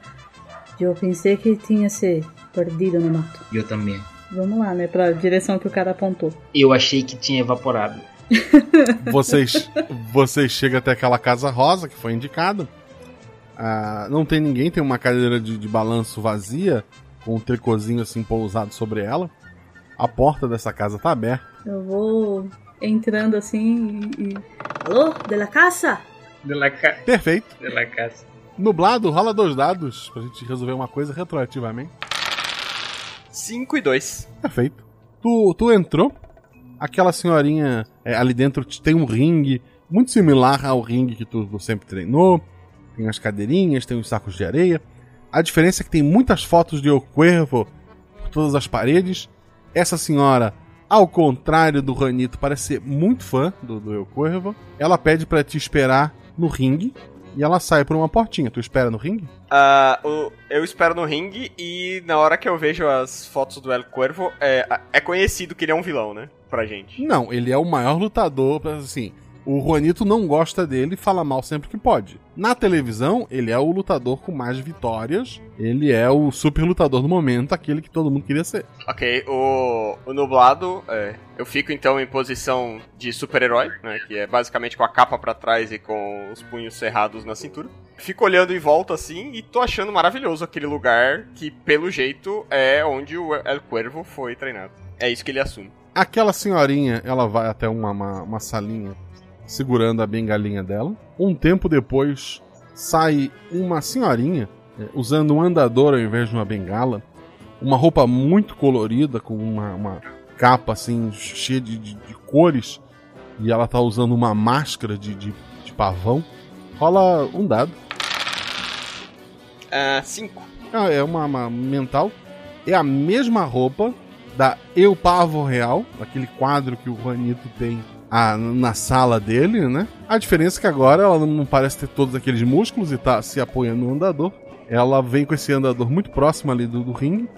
Eu pensei que tinha se perdido no mato. Eu também. Vamos lá, né? Pra direção que o cara apontou. Eu achei que tinha evaporado. [laughs] Vocês, vocês chegam até aquela casa rosa que foi indicada. Ah, não tem ninguém, tem uma cadeira de, de balanço vazia, com um tricôzinho assim pousado sobre ela. A porta dessa casa tá aberta. Eu vou entrando assim e. Alô? De la casa? De la ca... Perfeito. De la casa. Nublado, rola dois dados pra gente resolver uma coisa retroativamente. 5 e 2. Perfeito. Tu, tu entrou, aquela senhorinha é, ali dentro tem um ringue, muito similar ao ringue que tu, tu sempre treinou. Tem as cadeirinhas, tem os sacos de areia. A diferença é que tem muitas fotos de El por todas as paredes. Essa senhora, ao contrário do Ranito, parece ser muito fã do, do El. Ela pede para te esperar no ringue e ela sai por uma portinha. Tu espera no ringue? Uh, eu espero no ringue e na hora que eu vejo as fotos do El Cuervo, é, é conhecido que ele é um vilão, né? Pra gente. Não, ele é o maior lutador, assim. O Juanito não gosta dele e fala mal sempre que pode. Na televisão, ele é o lutador com mais vitórias. Ele é o super lutador do momento, aquele que todo mundo queria ser. Ok, o, o nublado, é, eu fico então em posição de super-herói, né? Que é basicamente com a capa para trás e com os punhos cerrados na cintura. Fico olhando em volta assim e tô achando maravilhoso aquele lugar que, pelo jeito, é onde o El Cuervo foi treinado. É isso que ele assume. Aquela senhorinha, ela vai até uma, uma, uma salinha segurando a bengalinha dela. Um tempo depois, sai uma senhorinha é, usando um andador ao invés de uma bengala. Uma roupa muito colorida, com uma, uma capa assim, cheia de, de, de, cores. E ela tá usando uma máscara de, de, de pavão. Rola um dado. Uh, cinco. Ah, é uma, uma mental. É a mesma roupa da Eu Pavo Real, aquele quadro que o Juanito tem a, na sala dele, né? A diferença é que agora ela não parece ter todos aqueles músculos e tá se apoiando no andador. Ela vem com esse andador muito próximo ali do, do ringue.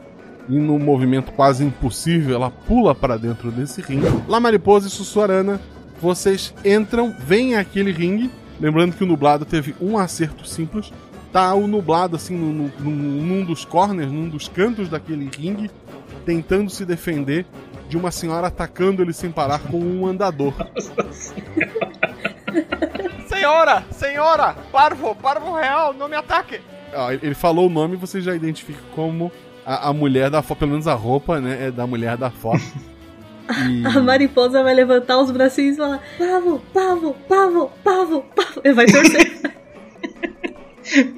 E num movimento quase impossível, ela pula para dentro desse ringue. Lá Mariposa e Sussuarana, vocês entram, vêm aquele ringue. Lembrando que o nublado teve um acerto simples. Tá o nublado assim no, no, num dos corners, num dos cantos daquele ringue, tentando se defender de uma senhora atacando ele sem parar com um andador. [laughs] senhora! Senhora! Parvo! Parvo real! Não me ataque! Ah, ele falou o nome e você já identifica como a, a, mulher da foto, pelo menos a roupa, né? É da mulher da foto. [laughs] E... A mariposa vai levantar os bracinhos e falar: Pavo, pavo, pavo, pavo, pavo. Ele vai torcer. [laughs]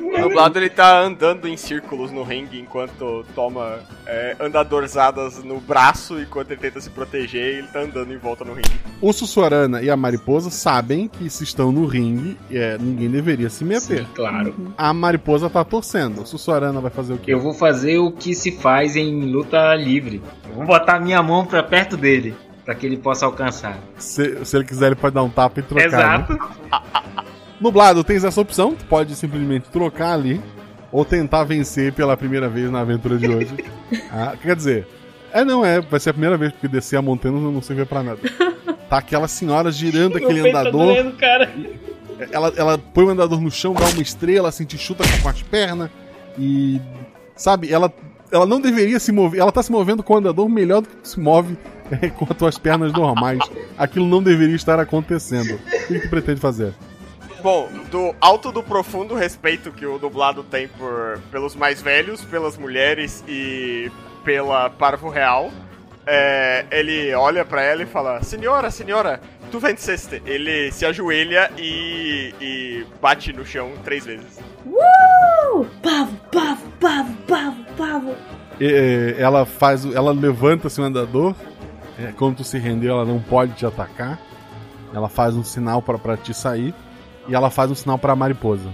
O nublado ele tá andando em círculos no ringue enquanto toma é, andadorzadas no braço, enquanto ele tenta se proteger, ele tá andando em volta no ringue. O Sussuarana e a Mariposa sabem que se estão no ringue, é, ninguém deveria se meter. Sim, claro. A Mariposa tá torcendo. O Sussuarana vai fazer o quê? Eu vou fazer o que se faz em luta livre. Eu vou botar minha mão pra perto dele, para que ele possa alcançar. Se, se, ele quiser, ele pode dar um tapa e trocar. Exato. Né? Nublado, tens essa opção, tu pode simplesmente trocar ali, ou tentar vencer pela primeira vez na aventura de hoje. [laughs] ah, quer dizer, é não é, vai ser a primeira vez, porque descer a montanha não serve pra nada. Tá aquela senhora girando [laughs] aquele andador. Doendo, cara. Ela, ela põe o andador no chão, dá uma estrela, assim, te chuta com as pernas e. Sabe, ela, ela não deveria se mover. Ela tá se movendo com o andador melhor do que se move [laughs] é, com as tuas pernas normais. Aquilo não deveria estar acontecendo. O que tu pretende fazer? Bom, do alto do profundo respeito que o dublado tem por, pelos mais velhos, pelas mulheres e pela Parvo Real, é, ele olha para ela e fala: Senhora, senhora, tu venceste. Ele se ajoelha e, e bate no chão três vezes. Uh! Pavo, pavo, pavo, pavo, pavo. E, ela faz, ela levanta seu andador. É, quando tu se rendeu, ela não pode te atacar. Ela faz um sinal para te sair e ela faz um sinal para a mariposa.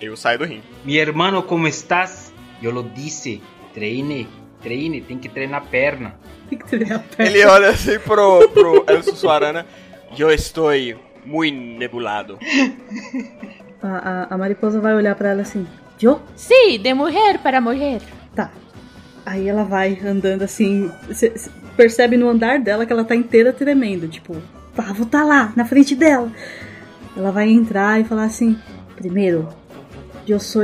Eu saio do ringue. Mi hermano, como estás? Eu lo disse. Treine, treine, tem que treinar perna. Tem que treinar perna. Ele olha assim pro, pro [laughs] El Sussuarana. Eu estou muito nebulado. A, a, a mariposa vai olhar pra ela assim: Yo? Sí, de mujer para mujer. Tá. Aí ela vai andando assim. Você percebe no andar dela que ela tá inteira tremendo. Tipo, Pavo tá lá, na frente dela. Ela vai entrar e falar assim: Primeiro, eu sou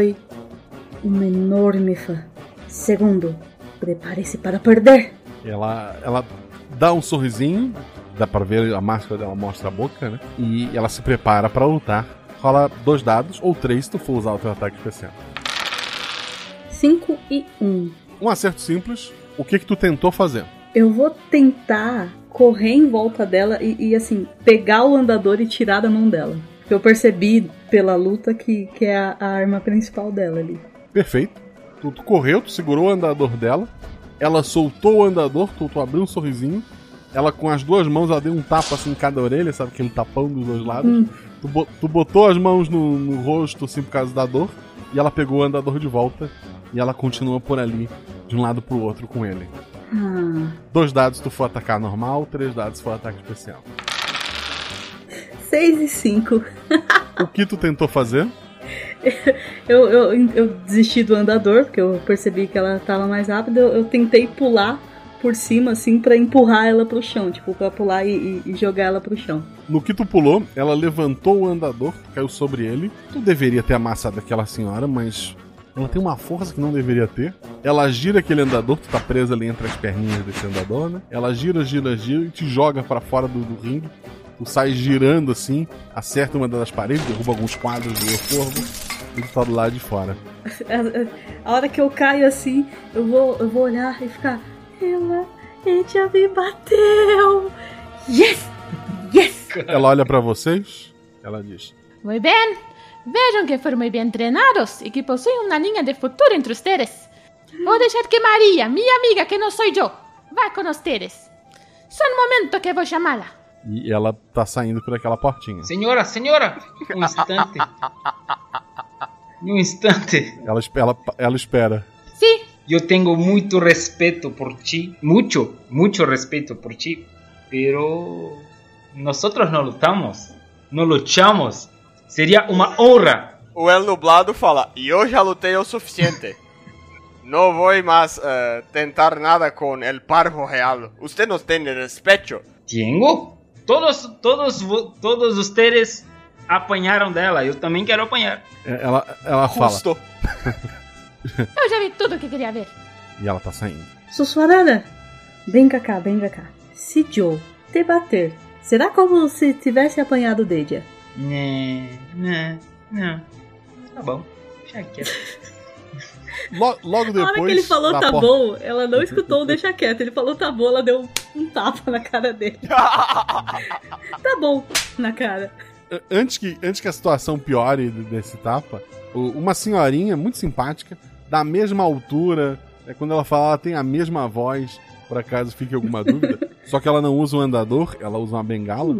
um enorme fã. Segundo, prepare-se para perder. Ela, ela dá um sorrisinho, dá pra ver a máscara dela mostra a boca, né? E ela se prepara pra lutar. Rola dois dados, ou três se tu for usar o teu ataque especial. 5 e 1. Um. Um acerto simples. O que que tu tentou fazer? Eu vou tentar correr em volta dela e, e, assim, pegar o andador e tirar da mão dela. Porque eu percebi pela luta que, que é a, a arma principal dela ali. Perfeito. Tu, tu, correu, tu segurou o andador dela. Ela soltou o andador, tu, tu abriu um sorrisinho. Ela com as duas mãos, ela deu um tapa assim em cada orelha, sabe? Aquele tapão dos dois lados. Hum. Tu, tu, botou as mãos no, no rosto, assim, por causa da dor. E ela pegou o andador de volta. E ela continua por ali, de um lado pro outro com ele. [laughs] Dois dados tu for atacar normal, três dados for ataque especial. 6 e 5. o que tu tentou fazer? [laughs] Eu, eu, eu desisti do andador, porque eu percebi que ela tava mais rápida. Eu, eu tentei pular por cima, assim, para empurrar ela pro chão. Tipo, pra pular e, e, jogar ela pro chão. No que tu pulou, ela levantou o andador, caiu sobre ele. Tu deveria ter amassado aquela senhora, mas ela tem uma força que não deveria ter. Ela gira aquele andador, tu tá preso ali entre as perninhas desse andador, né? Ela gira, gira, gira e te joga para fora do, do ringue. Tu sai girando assim, acerta uma das paredes, derruba alguns quadros do corpo e tu tá do lado de fora. [laughs] A hora que eu caio assim, eu vou, eu vou olhar e ficar. Ela, ele já me bateu! Yes! Yes! Ela olha para vocês, ela diz: Muy bem, Vejam que foram bem treinados e que possuem uma linha de futuro entre ustedes. Vou deixar que Maria, minha amiga, que não sou eu, vá com ustedes. Só um momento que vou chamá-la. E ela tá saindo por aquela portinha. Senhora, senhora! Um instante. Um instante. Ela, ela, ela espera. Sim. Eu tenho muito respeito por ti. Muito, muito respeito por ti. Pero nosotros no lutamos. No luchamos. Seria uma honra. O El Nublado fala: Eu já lutei o suficiente. Não vou mais uh, tentar nada com el parvo real. Você não tem respeito? Tenho. Todos, todos, todos ustedes apanharam dela. Eu também quero apanhar. Ela, ela Justo. fala. [laughs] Eu já vi tudo que queria ver. E ela tá saindo. Sussuarana, vem cá, cá, vem cá. Se Joe te bater, será como se tivesse apanhado Dedia? Né, né, não. Tá bom. Deixa quieto. [laughs] Logo depois. Na hora que ele falou tá porta... bom, ela não escutou o deixa quieto. Ele falou tá bom, ela deu um tapa na cara dele. [laughs] tá bom na cara. Antes que, antes que a situação piore desse tapa, uma senhorinha muito simpática, da mesma altura, é, quando ela fala, ela tem a mesma voz, por acaso fique alguma dúvida. [laughs] só que ela não usa um andador, ela usa uma bengala.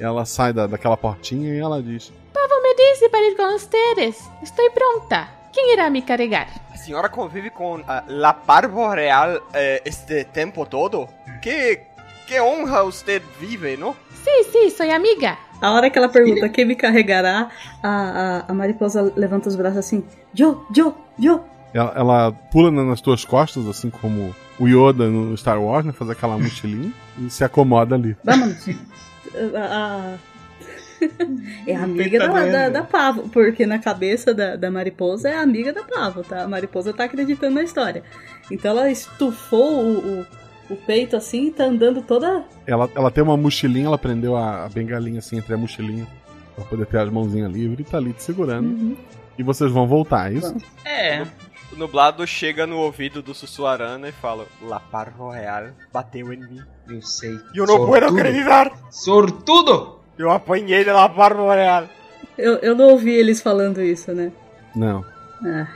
Ela sai da, daquela portinha e ela diz: Pavo me disse para ir com ustedes. Estou pronta. Quem irá me carregar? A senhora convive com uh, La Parvo Real eh, este tempo todo? Que, que honra você vive, não? Sim, sim, sou amiga. A hora que ela pergunta quem me carregará, a, a, a mariposa levanta os braços assim: Jo, Jo, Jo. Ela, ela pula nas tuas costas, assim como o Yoda no Star Wars, né? Faz aquela mochilinha e se acomoda ali. Vamos. A, é amiga da, da, da, Pavo, porque na cabeça da, da mariposa é amiga da Pavo, tá? A mariposa tá acreditando na história. Então ela estufou o, o, o peito assim e tá andando toda. Ela, ela tem uma mochilinha, ela prendeu a, a bengalinha assim entre a mochilinha pra poder ter as mãozinhas livres e tá ali te segurando. Uhum. E vocês vão voltar, é isso? É. O nublado chega no ouvido do Sussuarana e fala: La Parvo Real bateu em mim. Eu sei. Eu não posso acreditar! Sortudo! Eu apanhei de La Parvo Real. Eu, eu não ouvi eles falando isso, né? Não. Ah.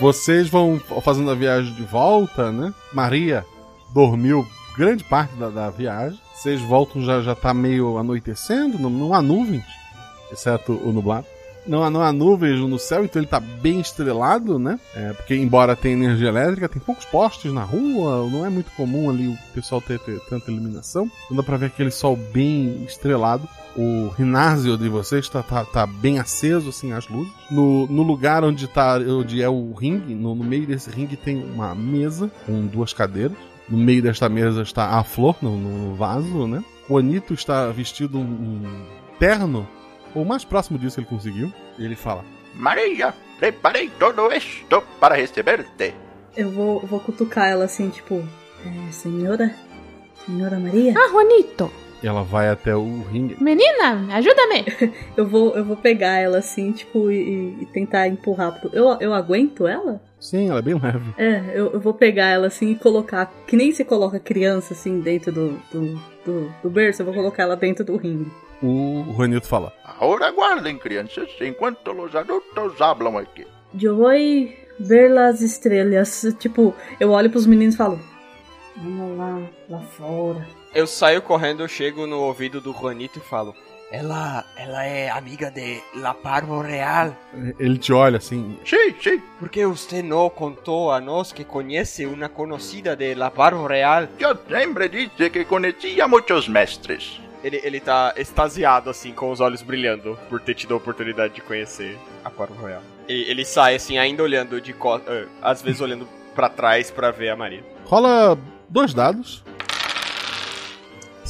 Vocês vão fazendo a viagem de volta, né? Maria dormiu grande parte da, da viagem. Vocês voltam, já, já tá meio anoitecendo, não, não há nuvens. exceto o nublado. Não há, não há nuvens no céu, então ele tá bem estrelado, né? É, porque, embora tenha energia elétrica, tem poucos postes na rua, não é muito comum ali o pessoal ter, ter tanta iluminação. Então dá pra ver aquele sol bem estrelado. O ginásio de vocês tá, tá, tá bem aceso, assim, as luzes. No, no lugar onde, tá, onde é o ringue, no, no meio desse ringue tem uma mesa com duas cadeiras. No meio desta mesa está a flor, no, no vaso, né? O Anito está vestido um, terno, ou o mais próximo disso ele conseguiu. E ele fala: Maria, preparei todo isto para receber-te. Eu vou, vou cutucar ela assim, tipo, é, senhora? Senhora Maria? Ah, Juanito. E ela vai até o ringue. Menina, ajuda-me. [laughs] eu vou eu vou pegar ela assim, tipo, e, e tentar empurrar. Pro... Eu, eu aguento ela? Sim, ela é bem leve. É, eu, eu vou pegar ela assim e colocar. Que nem se coloca criança assim dentro do, do, do, do berço, eu vou colocar ela dentro do ringue. O Juanito fala: Agora aguardem, crianças, enquanto os adultos falam aqui. Eu vou ver as estrelas. Tipo, eu olho pros meninos e falo: Vamos lá, lá fora. Eu saio correndo, eu chego no ouvido do Juanito e falo: Ela, ela é amiga de La Parvo Real. Ele te olha assim. Sim, sim. ¿Por que você não contou a nós que conhece uma conhecida de La Parvo Real? Eu sempre disse que conhecia muitos mestres. Ele, ele tá extasiado, assim, com os olhos brilhando, por ter tido a oportunidade de conhecer a Parvo Real. Ele, ele sai, assim, ainda olhando de costas, às vezes olhando pra trás pra ver a Maria. Rola dois dados.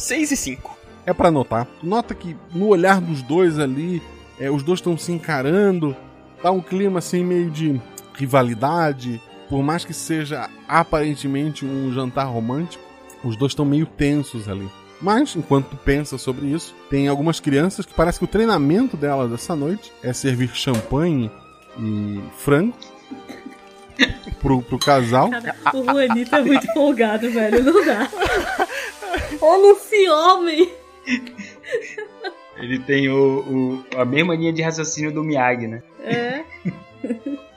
6 e 5. É para notar. Nota que no olhar dos dois ali, é, os dois estão se encarando. Tá um clima assim meio de rivalidade. Por mais que seja aparentemente um jantar romântico, os dois estão meio tensos ali. Mas, enquanto pensa sobre isso, tem algumas crianças que parece que o treinamento delas dessa noite é servir champanhe e frango pro, pro casal. Cara, o Juanito é muito folgado, velho. Não dá. [laughs] Olha esse homem! Ele tem o, o, a mesma linha de raciocínio do Miyagi, né? É.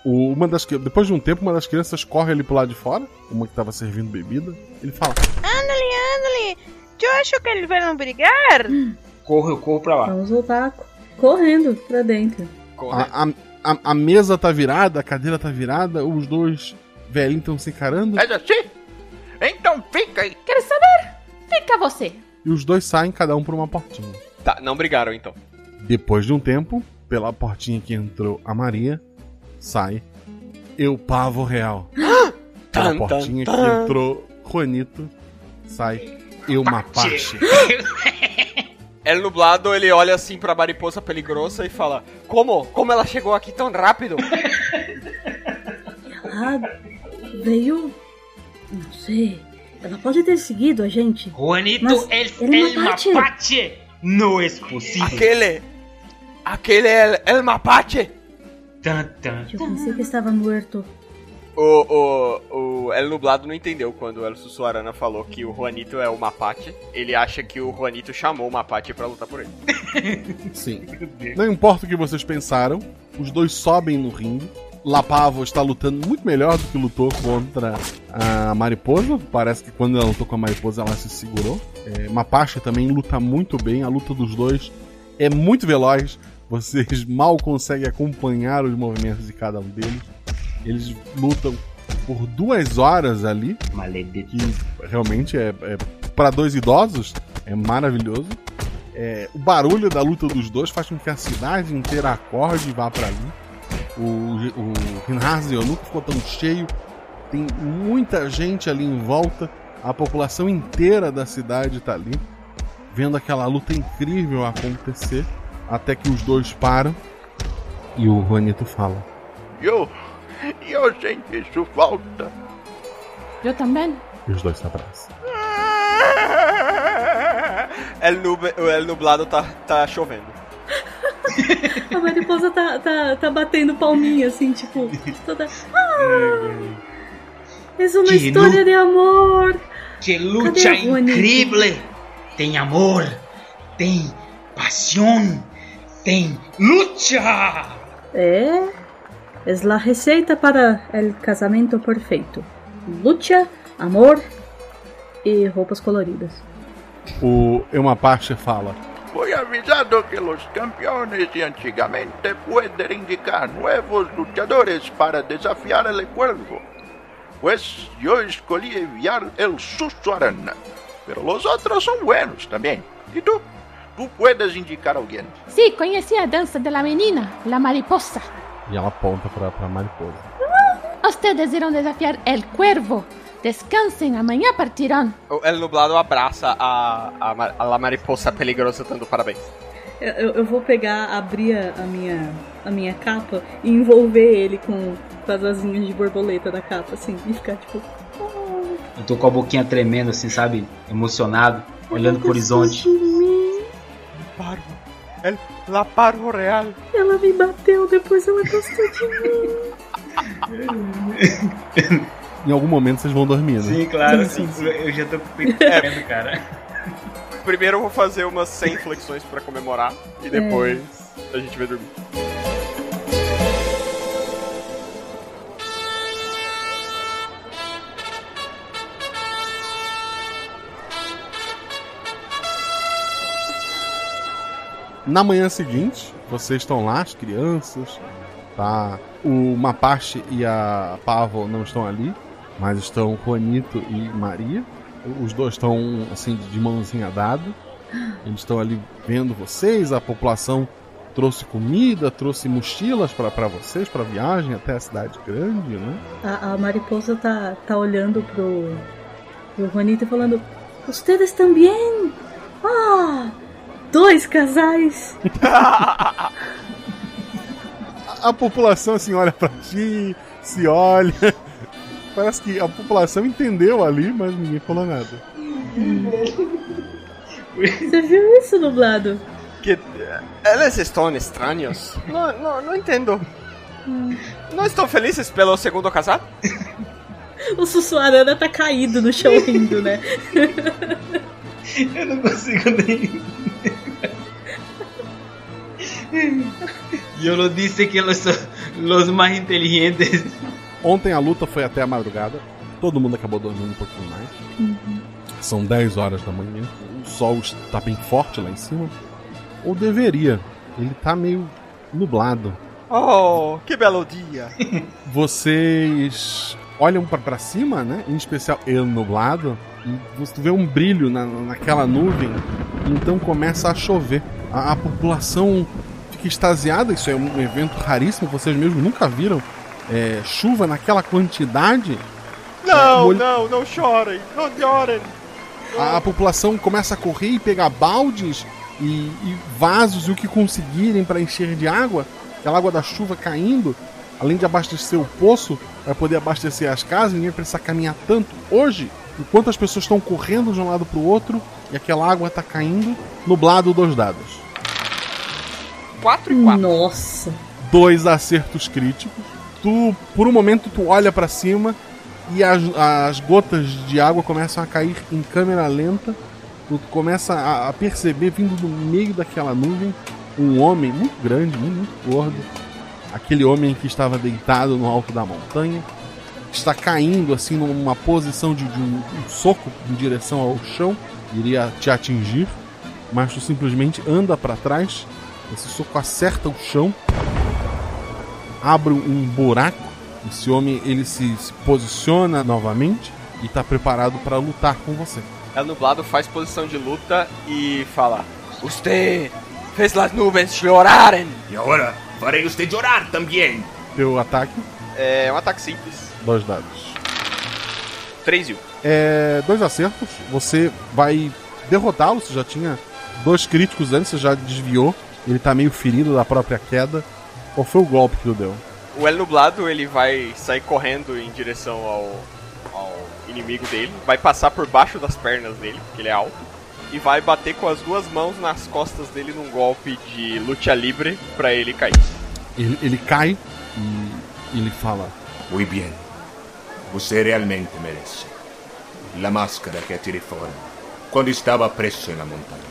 O- uma das, depois de um tempo, uma das crianças corre ali pro lado de fora, uma que tava servindo bebida. Ele fala: Ándale, ándale. Eu acho que eles vão brigar. Corro, eu corro pra lá. Vamos voltar co- correndo pra dentro. a, a, a, a mesa tá virada, a cadeira tá virada, os dois velhinhos estão se encarando. É assim? Então fica aí. Quer saber? Fica você. E os dois saem, cada um por uma portinha. Tá, não brigaram então. Depois de um tempo, pela portinha que entrou a Maria, sai Eu Pavo Real. [gasps] Pela portinha que entrou Juanito, sai Eu Mapache. El nublado, ele olha assim pra mariposa peligrosa e fala: Como? Como ela chegou aqui tão rápido? Ela [laughs] veio. Não sei. Ela pode ter seguido a gente. Juanito, Mas el, mapache. mapache no es posible. Aquele. Aquele é el, el mapache. Tan, tan. Eu pensei que estava morto. O, o, o El Nublado não entendeu quando o El Sussuarana falou que o Juanito é o Mapache. Ele acha que o Juanito chamou o Mapache pra lutar por ele. [laughs] Sim. Não importa o que vocês pensaram, os dois sobem no ringue. Lapavo está lutando muito melhor do que lutou contra a Mariposa. Parece que quando ela lutou com a Mariposa ela se segurou. É, Mapache também luta muito bem. A luta dos dois é muito veloz. Vocês mal conseguem acompanhar os movimentos de cada um deles. Eles lutam por duas horas ali. Que realmente é, é para dois idosos é maravilhoso. É, o barulho da luta dos dois faz com que a cidade inteira acorde e vá para ali. O, o Rinhazi nunca ficou tão cheio. Tem muita gente ali em volta. A população inteira da cidade tá ali. Vendo aquela luta incrível acontecer. Até que os dois param. E o Juanito fala: Eu, eu senti sua falta. Eu também. E os dois se abraçam. El, nube, o El Nublado tá, tá chovendo. A mariposa tá, tá, tá batendo palminha, assim, tipo, toda. Ah, é uma Que história lu- de amor. Que Juanito? incrível! Tem amor, tem paixão, tem lucha! É. É a receita para o casamento perfeito: luta, amor e roupas coloridas. O Eumapache fala: Foi a avisado que los campeones de antigamente pueden indicar nuevos luchadores para desafiar al cuervo. Pues yo escolhi enviar el Susto Arana. Pero los otros son buenos también. ¿Y tú? ¿Tú puedes indicar a alguien? Sí, conheci a dança de la menina, la mariposa. E ela aponta pra, pra mariposa. Ustedes irão desafiar el cuervo. Descansem, amanhã partirão. O El Nublado abraça a, a, a La Mariposa Peligrosa dando parabéns. Eu, eu- vou pegar, abrir a, minha, a minha capa e envolver ele com, com as asinhas de borboleta da capa, assim, e ficar tipo. Eu tô com a boquinha tremendo, assim, sabe? Emocionado, olhando pro horizonte. Parvo. El, la Parvo Real. Ela me bateu, depois ela gostou de mim. Em algum momento vocês vão dormir, né? Sim, claro, sim. Eu já tô tremendo, cara. Primeiro eu vou fazer umas 100 flexões pra comemorar e depois a gente vai dormir. Na manhã seguinte, vocês estão lá, as crianças, tá? O Mapache e a Pavo não estão ali, mas estão Juanito e Maria. Os dois estão, assim, de mãozinha dada. Eles estão ali vendo vocês, a população trouxe comida, trouxe mochilas para vocês, para viagem até a cidade grande, né? A, a mariposa tá, tá olhando pro, pro Juanito e falando: Ustedes também? Ah! Dois casais! [laughs] A, população assim olha pra ti, se olha. Parece que a população entendeu ali, mas ninguém falou nada. Você viu isso, dublado? Que eles estão estranhos. Não, não, não entendo. Não estão felizes pelo segundo casado? O Sussuarana tá caído no chão rindo, né? [laughs] Eu não consigo nem. [laughs] Eu não disse que eles são os mais inteligentes. Ontem a luta foi até a madrugada. Todo mundo acabou dormindo um pouquinho mais. São 10 horas da manhã. O sol está bem forte lá em cima. Ou deveria. Ele tá meio nublado. Oh, que belo dia! [laughs] Vocês olham pra- pra cima, né? Em especial ele nublado. E você vê um brilho na, naquela nuvem. Então começa a chover. A, a população extasiada. Isso é um evento raríssimo. Vocês mesmos nunca viram é, chuva naquela quantidade. Não, não, não chorem, não chorem. A, a população começa a correr e pegar baldes e, e vasos e o que conseguirem para encher de água. Aquela água da chuva caindo, além de abastecer o poço, vai poder abastecer as casas. Ninguém precisa caminhar tanto. Hoje, enquanto as pessoas estão correndo de um lado para o outro e aquela água está caindo, nublado dos dados. 4 e 4. Nossa. Dois acertos críticos. Tu, por um momento, tu olha para cima e as, as gotas de água começam a cair em câmera lenta. Tu começa a, a perceber, vindo do meio daquela nuvem, um homem muito grande, muito, muito gordo. Aquele homem que estava deitado no alto da montanha. Está caindo assim numa posição de, de um, um soco em direção ao chão. Iria te atingir. Mas tu simplesmente anda para trás. Esse soco acerta o chão abre um buraco. Esse homem ele se, se posiciona novamente e está preparado para lutar com você. El Nublado faz posição de luta e fala: Usted fez las nuvens chorarem. E agora farei você chorar também. Teu ataque, É um ataque simples. dois dados. 3 e 1. É, dois acertos, você vai derrotá-lo. Você já tinha dois críticos antes, você já desviou. Ele tá meio ferido da própria queda. Qual foi o golpe que tu deu? O El Nublado ele vai sair correndo em direção ao, ao inimigo dele, vai passar por baixo das pernas dele, porque ele é alto, e vai bater com as duas mãos nas costas dele num golpe de luta livre pra ele cair. Ele, ele cai e ele fala: Muy bien. Você realmente merece. La máscara que atirei fora quando estava preso na montanha.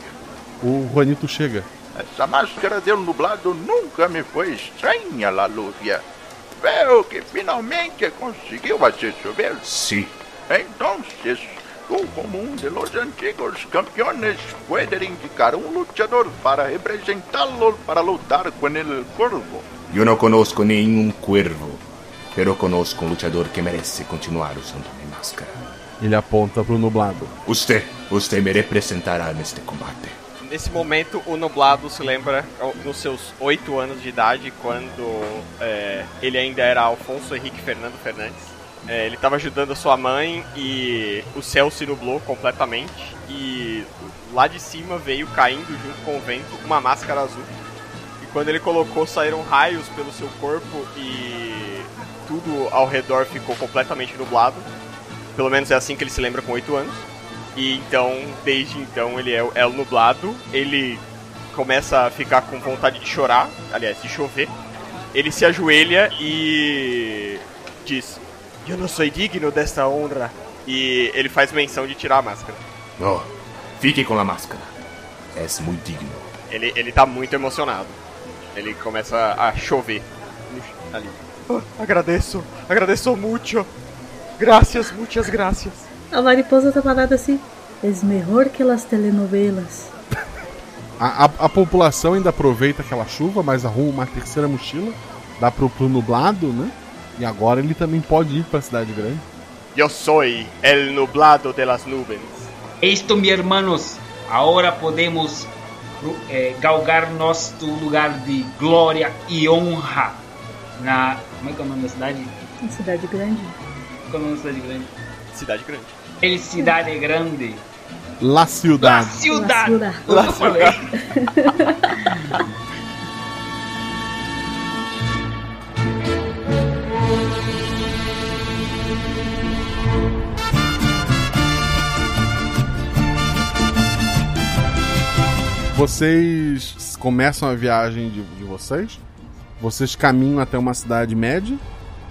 O Juanito chega. Essa máscara del nublado nunca me foi estranha, La Lúvia. Veo que finalmente conseguiu fazer chover. Sim. Então, Tú, como un de los antiguos campeones, puedes indicar un luchador para representarlo para luchar con el cuervo. Yo no conozco ningún cuervo, pero conozco un luchador que merece continuar usando mi máscara. Ele aponta pro nublado. Usted, usted me representará neste combate. Nesse momento, o Nublado se lembra nos seus oito anos de idade, quando é, ele ainda era Alfonso Henrique Fernando Fernandes. É, ele estava ajudando a sua mãe e o céu se nublou completamente. E lá de cima veio caindo junto com o vento uma máscara azul. E quando ele colocou, saíram raios pelo seu corpo e tudo ao redor ficou completamente nublado. Pelo menos é assim que ele se lembra com 8 anos. E então, desde então, ele é, o- é o nublado. Ele começa a ficar com vontade de chorar, aliás, de chover. Ele se ajoelha e diz: Eu não sou digno desta honra. E ele faz menção de tirar a máscara. Oh, fique com a máscara. És muito digno. Ele, ele tá muito emocionado. Ele começa a chover ali. "Ah, agradeço, agradeço muito. Gracias, muitas gracias. A mariposa tá parada assim. Es mejor que las telenovelas. A, a, a população ainda aproveita aquela chuva, mas arruma uma terceira mochila. Dá pro, pro nublado, né? E agora ele também pode ir pra cidade grande. Eu sou el nublado de las nubes. Esto, mis hermanos, ahora podemos eh, galgar nosso lugar de glória e honra na. Como é que é o nome da cidade? Cidade grande. Qual é o nome da cidade grande? Cidade grande. El Cidade Grande. La Ciudad. Ciudad. Ciudad. Eu falei. Vocês começam a viagem de, de vocês. Vocês caminham até uma cidade média.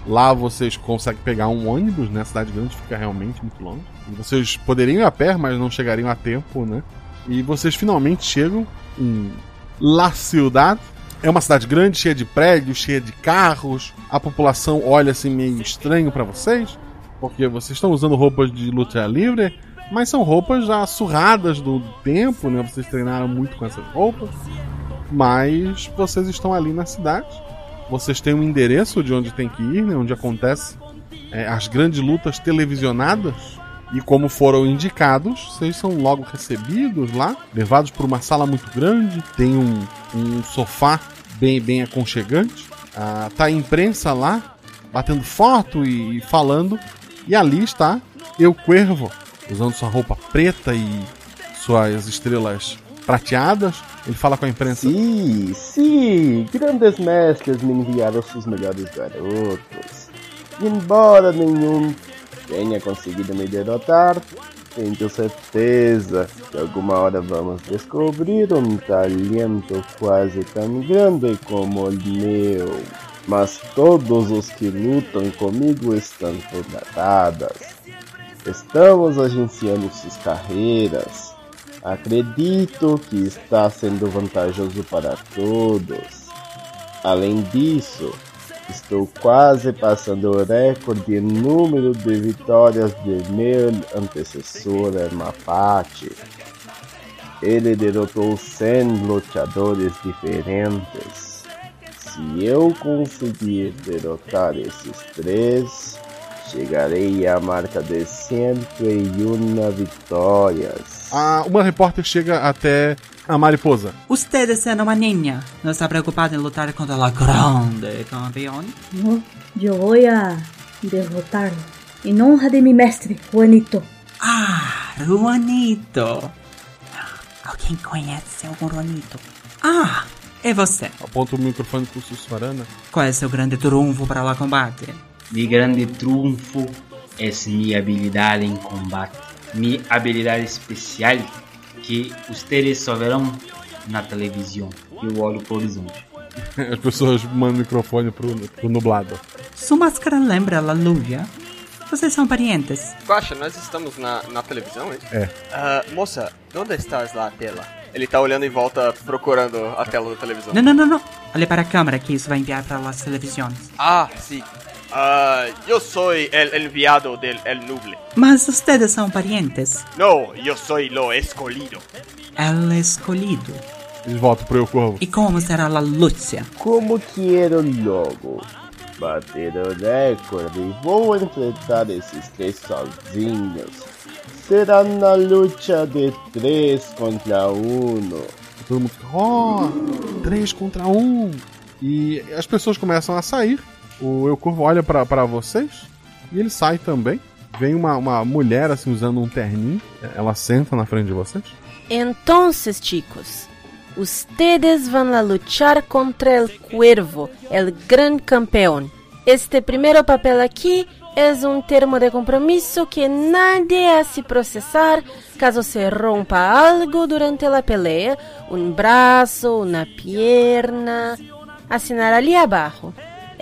Lá vocês conseguem pegar um ônibus, né? A cidade grande fica realmente muito longe. E vocês poderiam ir a pé, mas não chegariam a tempo, né? E vocês finalmente chegam em La Ciudad. É uma cidade grande, cheia de prédios, cheia de carros. A população olha assim meio estranho pra vocês, porque vocês estão usando roupas de luta livre, mas são roupas já surradas do tempo, né? Vocês treinaram muito com essas roupas. Mas vocês estão ali na cidade. Vocês têm um endereço de onde tem que ir, né? Onde acontece é, as grandes lutas televisionadas. E como foram indicados, vocês são logo recebidos lá, levados por uma sala muito grande. Tem um, um sofá bem, bem aconchegante. Ah, tá a imprensa lá, batendo foto e, e falando. E ali está Eu Cuervo, usando sua roupa preta e suas estrelas prateadas. Ele fala com a imprensa. Sim, sim, grandes mestres me enviaram seus melhores garotos. Embora nenhum tenha conseguido me derrotar, tenho certeza que alguma hora vamos descobrir um talento quase tão grande como o meu. Mas todos os que lutam comigo estão formatadas. Estamos agenciando suas carreiras. Acredito que está sendo vantajoso para todos. Além disso, estou quase passando o recorde em número de vitórias de meu antecessor Mapache. Ele derrotou 100 lutadores diferentes. Se eu conseguir derrotar esses três, chegarei à marca de 101 vitórias. Ah, uma repórter chega até a mariposa. Usted sendo uma niña, não está preocupado em lutar contra a grande campeón? No, yo voy a derrotarlo. En honra de mi mestre, Juanito. Ah, Juanito. Alguém conhece algum Juanito? Ah, é você. Aponta o microfone pro Sussurana. Qual é seu grande trunfo para o combate? Mi grande triunfo es mi habilidad en combate. Mi habilidad especial que ustedes só verão na televisão. Eu olho pro horizonte. As pessoas mandam o microfone pro, pro nublado. Sua máscara lembra a Lúvia? Vocês são parientes? Guaxa, nós estamos na, na televisão, hein? É. Ah, moça, onde estás lá a tela? Ele tá olhando em volta, procurando a tela da televisão. Não, não, não, não. Olhe para a câmera que isso vai enviar para as televisões. Ah, sim. Ah, yo soy el enviado del El Nuble. Mas ustedes são parientes. No, yo soy lo escolhido. El escolhido. Eles voltam pro Eu Corvo. E como será a luta? Como quero logo bater o recorde e vou enfrentar esses três sozinhos. Será na luta de três contra um. Todo mundo ó, três contra um. E as pessoas começam a sair. O Eu Corvo olha pra vocês e ele sai também. Vem uma, uma mulher assim usando um terninho. Ela senta na frente de vocês. Entonces, chicos, ustedes van a luchar contra el cuervo, el gran campeón. Este primer papel aquí es un termo de compromiso que nadie hace procesar caso se rompa algo durante la pelea, un brazo, una pierna. Assinar ali abajo.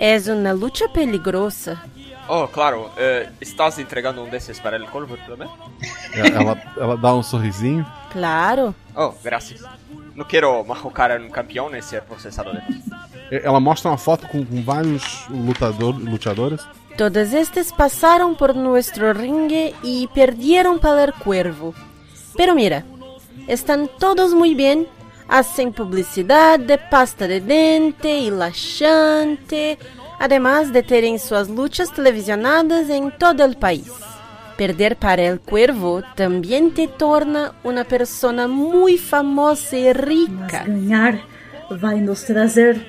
Es una lucha peligrosa. Oh, claro. eh, ¿Estás entregando un desses para el corvo também? Ela, ela dá um sorrisinho. Claro. Oh, gracias. No quiero machucar a un campeón y ser procesado después. Ela mostra uma foto com, com vários lutador, lutadores. Todos estes pasaron por nuestro ringue y perdieron para el cuervo. Pero mira, están todos muy bien, hacen publicidad de pasta de dente y laxante, además de tener sus luchas televisionadas en todo el país. Perder para el cuervo también te torna una persona muy famosa y rica. Ganhar vai nos trazer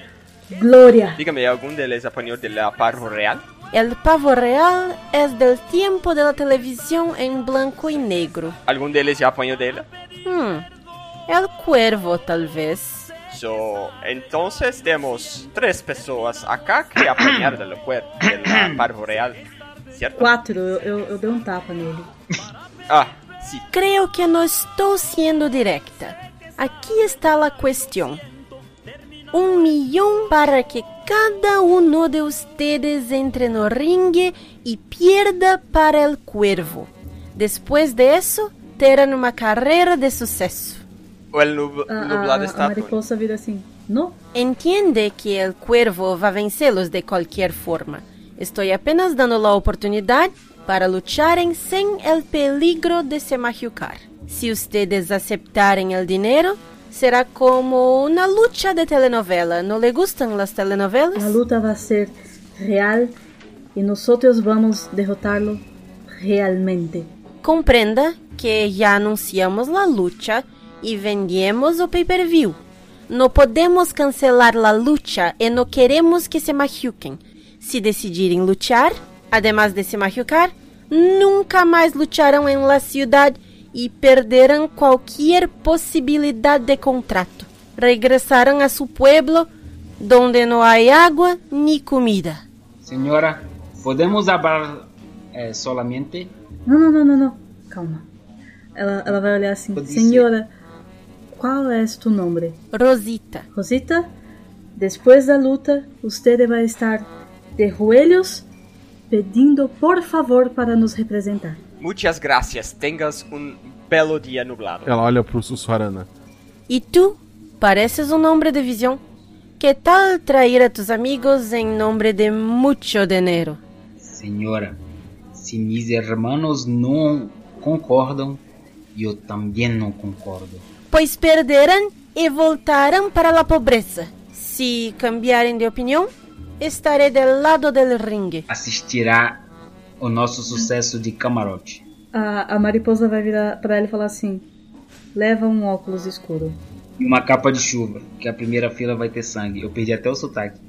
glória. Dígame, ¿algún deles apanhou de la parvo real? El pavo real es del tiempo de la televisión en blanco y negro. ¿Algún deles já apanhou dela? Hmm, el cuervo tal vez. So, entonces temos três pessoas acá que apanharam del cuervo, de la parvo real, ¿cierto? Quatro, eu, eu, eu dei um tapa nele. Ah, sí. Creo que no estoy siendo directa. Aquí está la cuestión. Un millón para que cada uno de ustedes entre no ringue y pierda para el cuervo. Después de eso, terán una carrera de suceso. O el nub A, nublado a, a está mariposa vira assim. No? Entiende que el cuervo va a vencerlos de cualquier forma. Estoy apenas dando la oportunidad para lucharem sin el peligro de se machucar. Si ustedes aceptaren el dinero, será como una lucha de telenovela. ¿No le gustan las telenovelas? A luta vai ser real e nós vamos derrotá-lo realmente. Comprenda que ya anunciamos la lucha y vendemos o pay-per-view. No podemos cancelar la lucha y no queremos que se machuquen. Si decidirem luchar, además de se machucar, nunca más lucharán en la ciudad y perderán cualquier posibilidad de contrato. Regresarán a su pueblo donde no hay agua ni comida. Senhora, podemos hablar eh, solamente? Não, não, não, não, não. Calma. Ela, ela vai olhar assim. Pode Senhora, qual é tu nome? Rosita. Rosita, después da luta, usted vai estar de joelhos pedindo por favor para nos representar. Muchas gracias. Tengas un belo dia nublado. Ela olha pro Sussuarana. ¿Y tú? Pareces un hombre de visión. ¿Qué tal traer a tus amigos en nombre de mucho dinero? Senhora, se mis hermanos não concordam, eu também não concordo. Pues perderán y voltarán para la pobreza. Si cambiaren de opinión, estaré del lado del ringue. Assistirá o nosso sucesso de camarote. A, a mariposa vai virar pra ela e falar assim: leva um óculos escuro. E uma capa de chuva, que a primeira fila vai ter sangue. Eu perdi até o sotaque.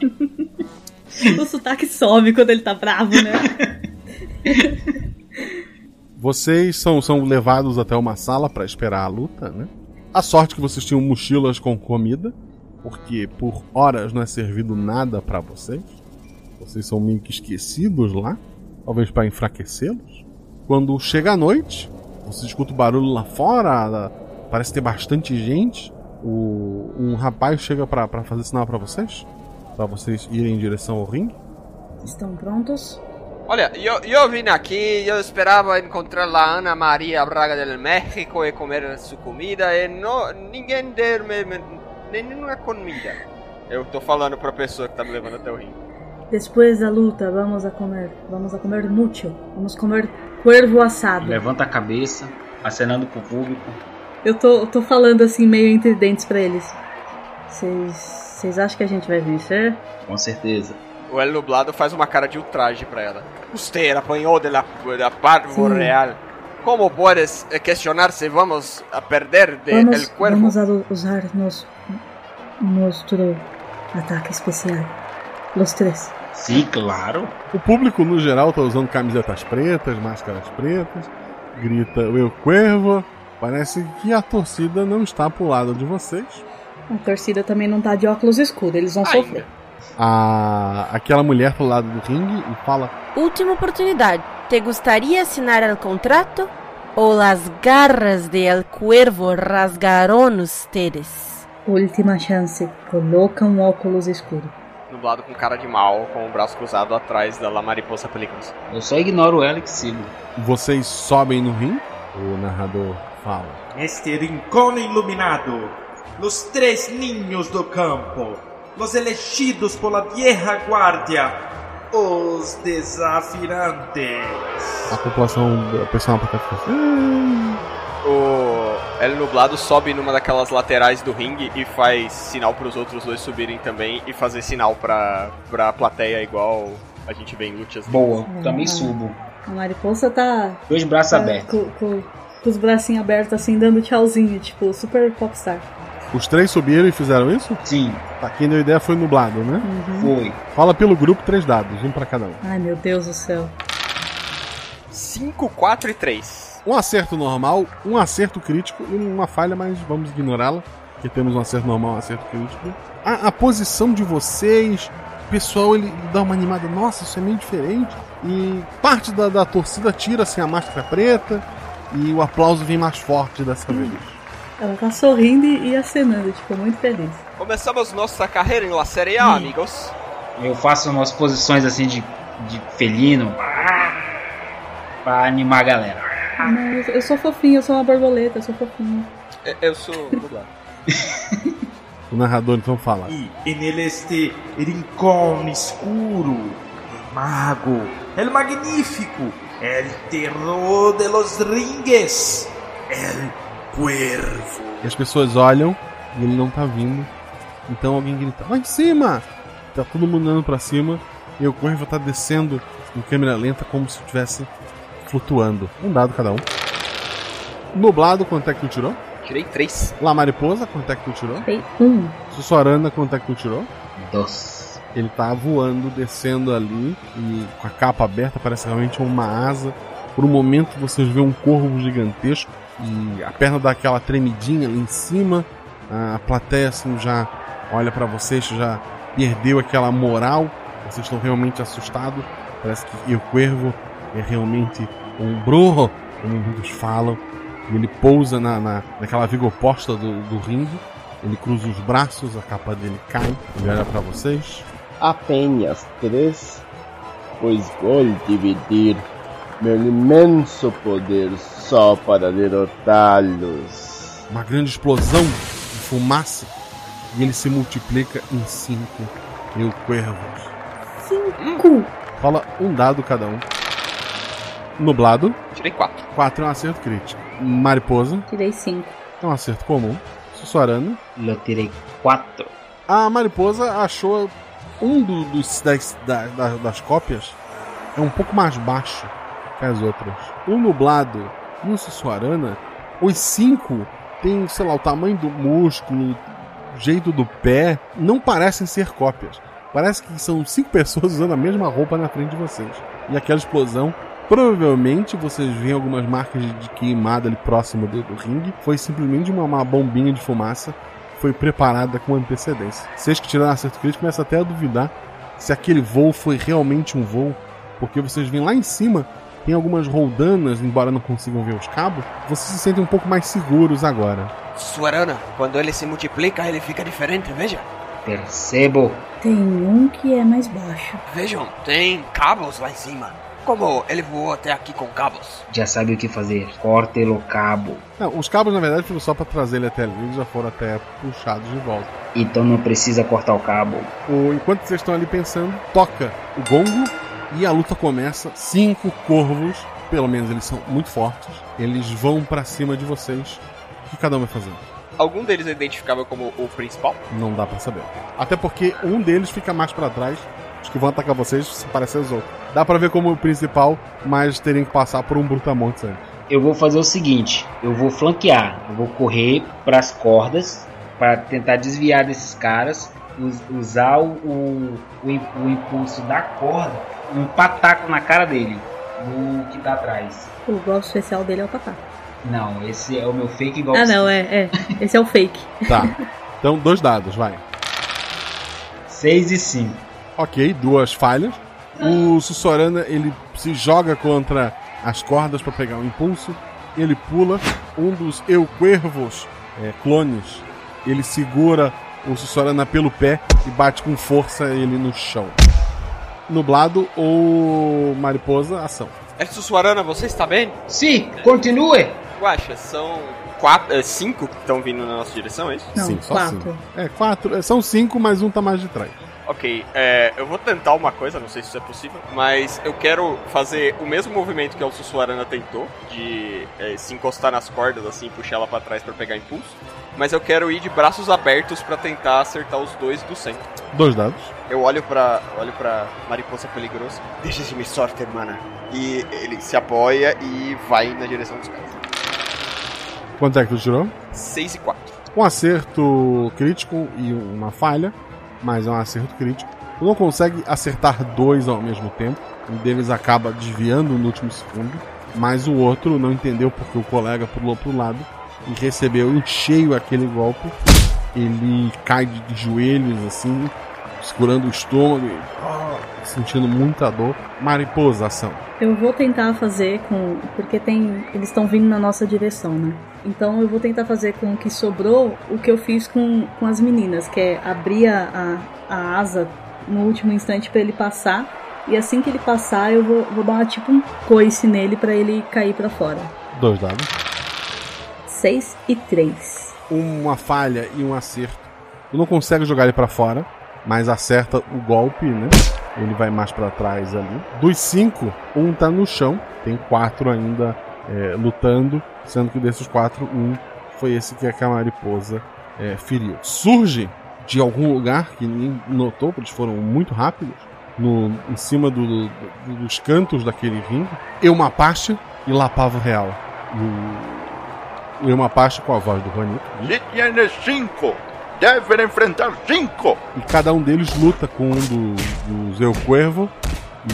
[laughs] o sotaque some quando ele tá bravo, né? [laughs] Vocês são, são levados até uma sala para esperar a luta, né? A sorte que vocês tinham mochilas com comida, porque por horas não é servido nada para vocês. Vocês são meio que esquecidos lá, talvez para enfraquecê-los. Quando chega a noite, você escuta o barulho lá fora, parece ter bastante gente. O, um rapaz chega para fazer sinal para vocês, para vocês irem em direção ao ringue. Estão prontos? Olha, eu, eu vim aqui, eu esperava encontrar a Ana Maria Braga del México e comer sua comida e não, ninguém deu-me nenhuma comida. Eu tô falando pra pessoa que tá me levando até o ringue. Depois da luta, vamos a comer. Vamos a comer mucho. Vamos comer cuervo assado. Levanta a cabeça, acenando pro público. Eu tô, tô falando assim, meio entre dentes pra eles. Vocês acham que a gente vai vencer? Com certeza. O El Nublado faz uma cara de ultraje pra ela. Usted apanhou de la, da Parvo Sim. Real. Como puedes eh, questionar se vamos a perder de vamos, El Cuervo? vamos a usar nos, nuestro ataque especial. Los três. Sim, claro. O público, no geral, tá usando camisetas pretas, máscaras pretas, grita Eu Cuervo. Parece que a torcida não está pro lado de vocês. A torcida também não tá de óculos escuros, eles vão sofrer. A... Aquela mulher pro lado do ringue e fala: Última oportunidade. ¿Te gustaría assinar el contrato? ¿O las garras de El Cuervo rasgaron ustedes? Última chance. Coloca um óculos escuro. Nublado com cara de mal, com o braço cruzado atrás da La Mariposa Peligrosa. Eu só ignoro ela e sigo. Vocês sobem no ringue? O narrador fala. Este rincón iluminado, los tres niños do campo, los elegidos por la vieja guardia, os desafiantes. A população, a pessoa na plateia fica assim. O El Nublado sobe numa daquelas laterais do ringue e faz sinal pros outros dois subirem também e fazer sinal pra, pra plateia igual a gente vê em lutas. Boa, É, também é. subo. A mariposa tá. Dois braços tá abertos. Com, com- com os bracinhos abertos, assim, dando tchauzinho, tipo, super popstar. Os três subiram e fizeram isso? Sim. Tá, quem deu ideia foi nublado, né? Foi. Fala pelo grupo três dados, um pra cada um. Ai, meu Deus do céu. 5, 4 e 3. Um acerto normal, um acerto crítico e uma falha, mas vamos ignorá-la, porque temos um acerto normal um acerto crítico. A, a posição de vocês, o pessoal ele dá uma animada, nossa, isso é meio diferente. E parte da, da torcida tira assim, a máscara preta e o aplauso vem mais forte dessa vez. Ela tá sorrindo e acenando, tipo, muito feliz. Começamos nossa carreira em La Série A, amigos. Eu faço umas posições assim de, de felino pra animar a galera. Não, eu, eu sou fofinho, eu sou uma borboleta, eu sou fofinho. É, Eu sou. [laughs] O narrador então fala. Y en el este rincón escuro, mago, el magnífico, el terror de los ringues, el cuervo. E as pessoas olham e ele não tá vindo. Então alguém grita, lá em cima! Tá todo mundo andando pra cima e o Corvo tá descendo em câmera lenta como se estivesse flutuando. Um dado cada um. Nublado, quanto é que tu tirou? Tirei 3. La Mariposa, quanto é que tu tirou? Tem um. Sussuarana, quanto é que tu tirou? Dois. Ele tá voando, descendo ali e com a capa aberta, parece realmente uma asa. Por um momento vocês vê um corvo gigantesco e a perna dá aquela tremidinha ali em cima. A plateia assim já olha pra vocês, já perdeu aquela moral. Vocês estão realmente assustados. Parece que o Cuervo é realmente um brujo, como muitos falam. E ele pousa na, na, naquela viga oposta do, do ringue. Ele cruza os braços, a capa dele cai. Ele olha pra vocês. Apenas três, pois vou dividir meu imenso poder só para derrotá-los. Uma grande explosão de fumaça. E ele se multiplica em cinco mil cuervos. Cinco! Fala um dado cada um. Nublado. Tirei 4. 4 é um acerto crítico. Mariposa. Tirei cinco. É um acerto comum. Sussuarana. Eu tirei 4. A mariposa achou um do- dos, das, da- da- das cópias é um pouco mais baixo as outras. O nublado e o Sussuarana, os cinco têm, sei lá, o tamanho do músculo, o jeito do pé, não parecem ser cópias. Parece que são cinco [laughs] pessoas usando a mesma roupa na frente de vocês. E aquela explosão, provavelmente vocês veem algumas marcas de- queimada ali próximo do, do ringue. Foi simplesmente uma, uma bombinha de fumaça foi preparada com antecedência. Vocês que tiraram acerto crítico começam até a duvidar se aquele voo foi realmente um voo, porque vocês veem lá em cima tem algumas roldanas, embora não consigam ver os cabos, vocês se sentem um pouco mais seguros agora. Suarana, quando ele se multiplica, ele fica diferente, veja. Percebo. Tem um que é mais baixo. Vejam, tem cabos lá em cima. Como ele voou até aqui com cabos? Já sabe o que fazer. Corte o cabo. Não, os cabos na verdade foram só pra trazer ele até ali, eles já foram até puxados de volta. Então não precisa cortar o cabo. O, enquanto vocês estão ali pensando, toca o gongo e a luta começa. Cinco corvos, pelo menos eles são muito fortes, eles vão pra cima de vocês. O que cada um vai fazendo? Algum deles é identificável como o principal? Não dá pra saber. Até porque um deles fica mais pra trás. Os que vão atacar vocês se parecem os outros. Dá pra ver como o principal, mas teriam que passar por um brutamontes antes. Eu vou fazer o seguinte: eu vou flanquear, eu vou correr pras cordas para tentar desviar desses caras, us- usar o, o, o impulso da corda, um pataco na cara dele, do que tá atrás. O golpe especial dele é o papá. Não, esse é o meu fake golpe. Ah, não, é, é. Esse é o fake. Tá. Então, dois dados, vai. 6 e 5. Ok, duas falhas. O Sussorana ele se joga contra as cordas para pegar o impulso. Ele pula. Um dos Euquervos é, clones ele segura o Sussorana pelo pé e bate com força ele no chão. Nublado ou mariposa, ação. É Sussuarana, você está bem? Sim, continue! Guaxa, são quatro, é, cinco que estão vindo na nossa direção, é isso? Sim, só cinco. É, quatro. é, São cinco, mas um tá mais de trás. Ok, é, eu vou tentar uma coisa, não sei se isso é possível, mas eu quero fazer o mesmo movimento que o Sussuarana tentou, de é, se encostar nas cordas assim, puxar ela pra trás pra pegar impulso. Mas eu quero ir de braços abertos pra tentar acertar os dois do centro. Dois dados. Eu olho pra, olho pra mariposa peligrosa. Deixa de me sorte, hermana. E ele se apoia e vai na direção dos caras. Quanto é que tu tirou? 6 e 4. Um acerto crítico e uma falha, mas é um acerto crítico. Tu não consegue acertar dois ao mesmo tempo. Um deles acaba desviando no último segundo, mas o outro não entendeu porque o colega pulou pro lado e recebeu em cheio aquele golpe. Ele cai de joelhos assim, segurando o estômago, e, ah, sentindo muita dor. Mariposa, ação. Eu vou tentar fazer com. Porque tem. Eles estão vindo na nossa direção, né? Então eu vou tentar fazer com o que sobrou o que eu fiz com, com as meninas, que é abrir a, a, a asa no último instante para ele passar. E assim que ele passar, eu vou, vou dar uma, tipo um coice nele para ele cair para fora. Dois dados. 6 e 3. uma falha e um acerto. Tu não consegue jogar ele pra fora, mas acerta o golpe, né? Ele vai mais pra trás ali. Dos cinco, um tá no chão. Tem quatro ainda é, lutando, sendo que desses quatro, um foi esse que a mariposa é, feriu. Surge de algum lugar que ninguém notou, porque eles foram muito rápidos, no, em cima do- do- dos cantos daquele ringue, Eumapache e Lapavo Real. E o, o Eumapache com a voz do Juanito. Se tiene cinco, deve enfrentar cinco. E cada um deles luta com um do- dos Eu Cuervo.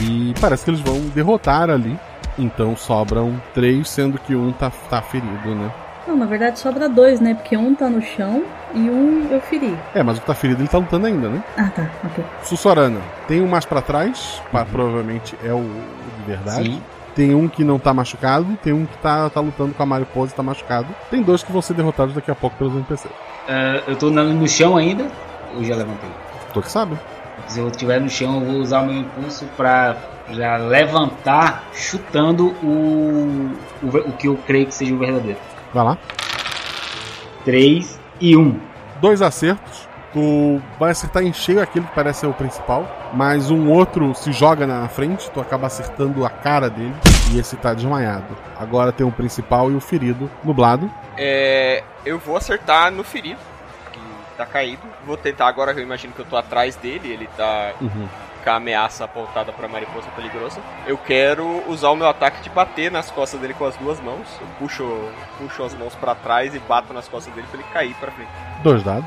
E parece que eles vão derrotar ali. Então sobram três, sendo que um tá, tá ferido, né? Não, na verdade sobra dois, né? Porque um tá no chão e um eu feri. É, mas o que tá ferido ele tá lutando ainda, né? Ah, tá, ok. Sussorana, tem um mais pra trás, pa- provavelmente é o, o de verdade. Sim. Tem um que não tá machucado, tem um que tá, tá lutando com a mariposa e tá machucado. Tem dois que vão ser derrotados daqui a pouco pelos NPCs. Ah, eu tô no no chão ainda? Ou já levantei? Tu que sabe. Se eu estiver no chão, eu vou usar o meu impulso pra já levantar chutando o, o, o que eu creio que seja o verdadeiro. Vai lá. 3 e 1. Dois acertos. Tu vai acertar em cheio aquele que parece ser o principal, mas um outro se joga na frente, tu acaba acertando a cara dele e esse tá desmaiado. Agora tem o principal e o ferido nublado. É, eu vou acertar no ferido, que tá caído. Vou tentar agora, eu imagino que eu tô atrás dele, ele tá Uhum. com a ameaça apontada pra mariposa peligrosa. Eu quero usar o meu ataque de bater nas costas dele com as duas mãos. Eu puxo, puxo as mãos pra trás e bato nas costas dele pra ele cair pra frente. Dois dados.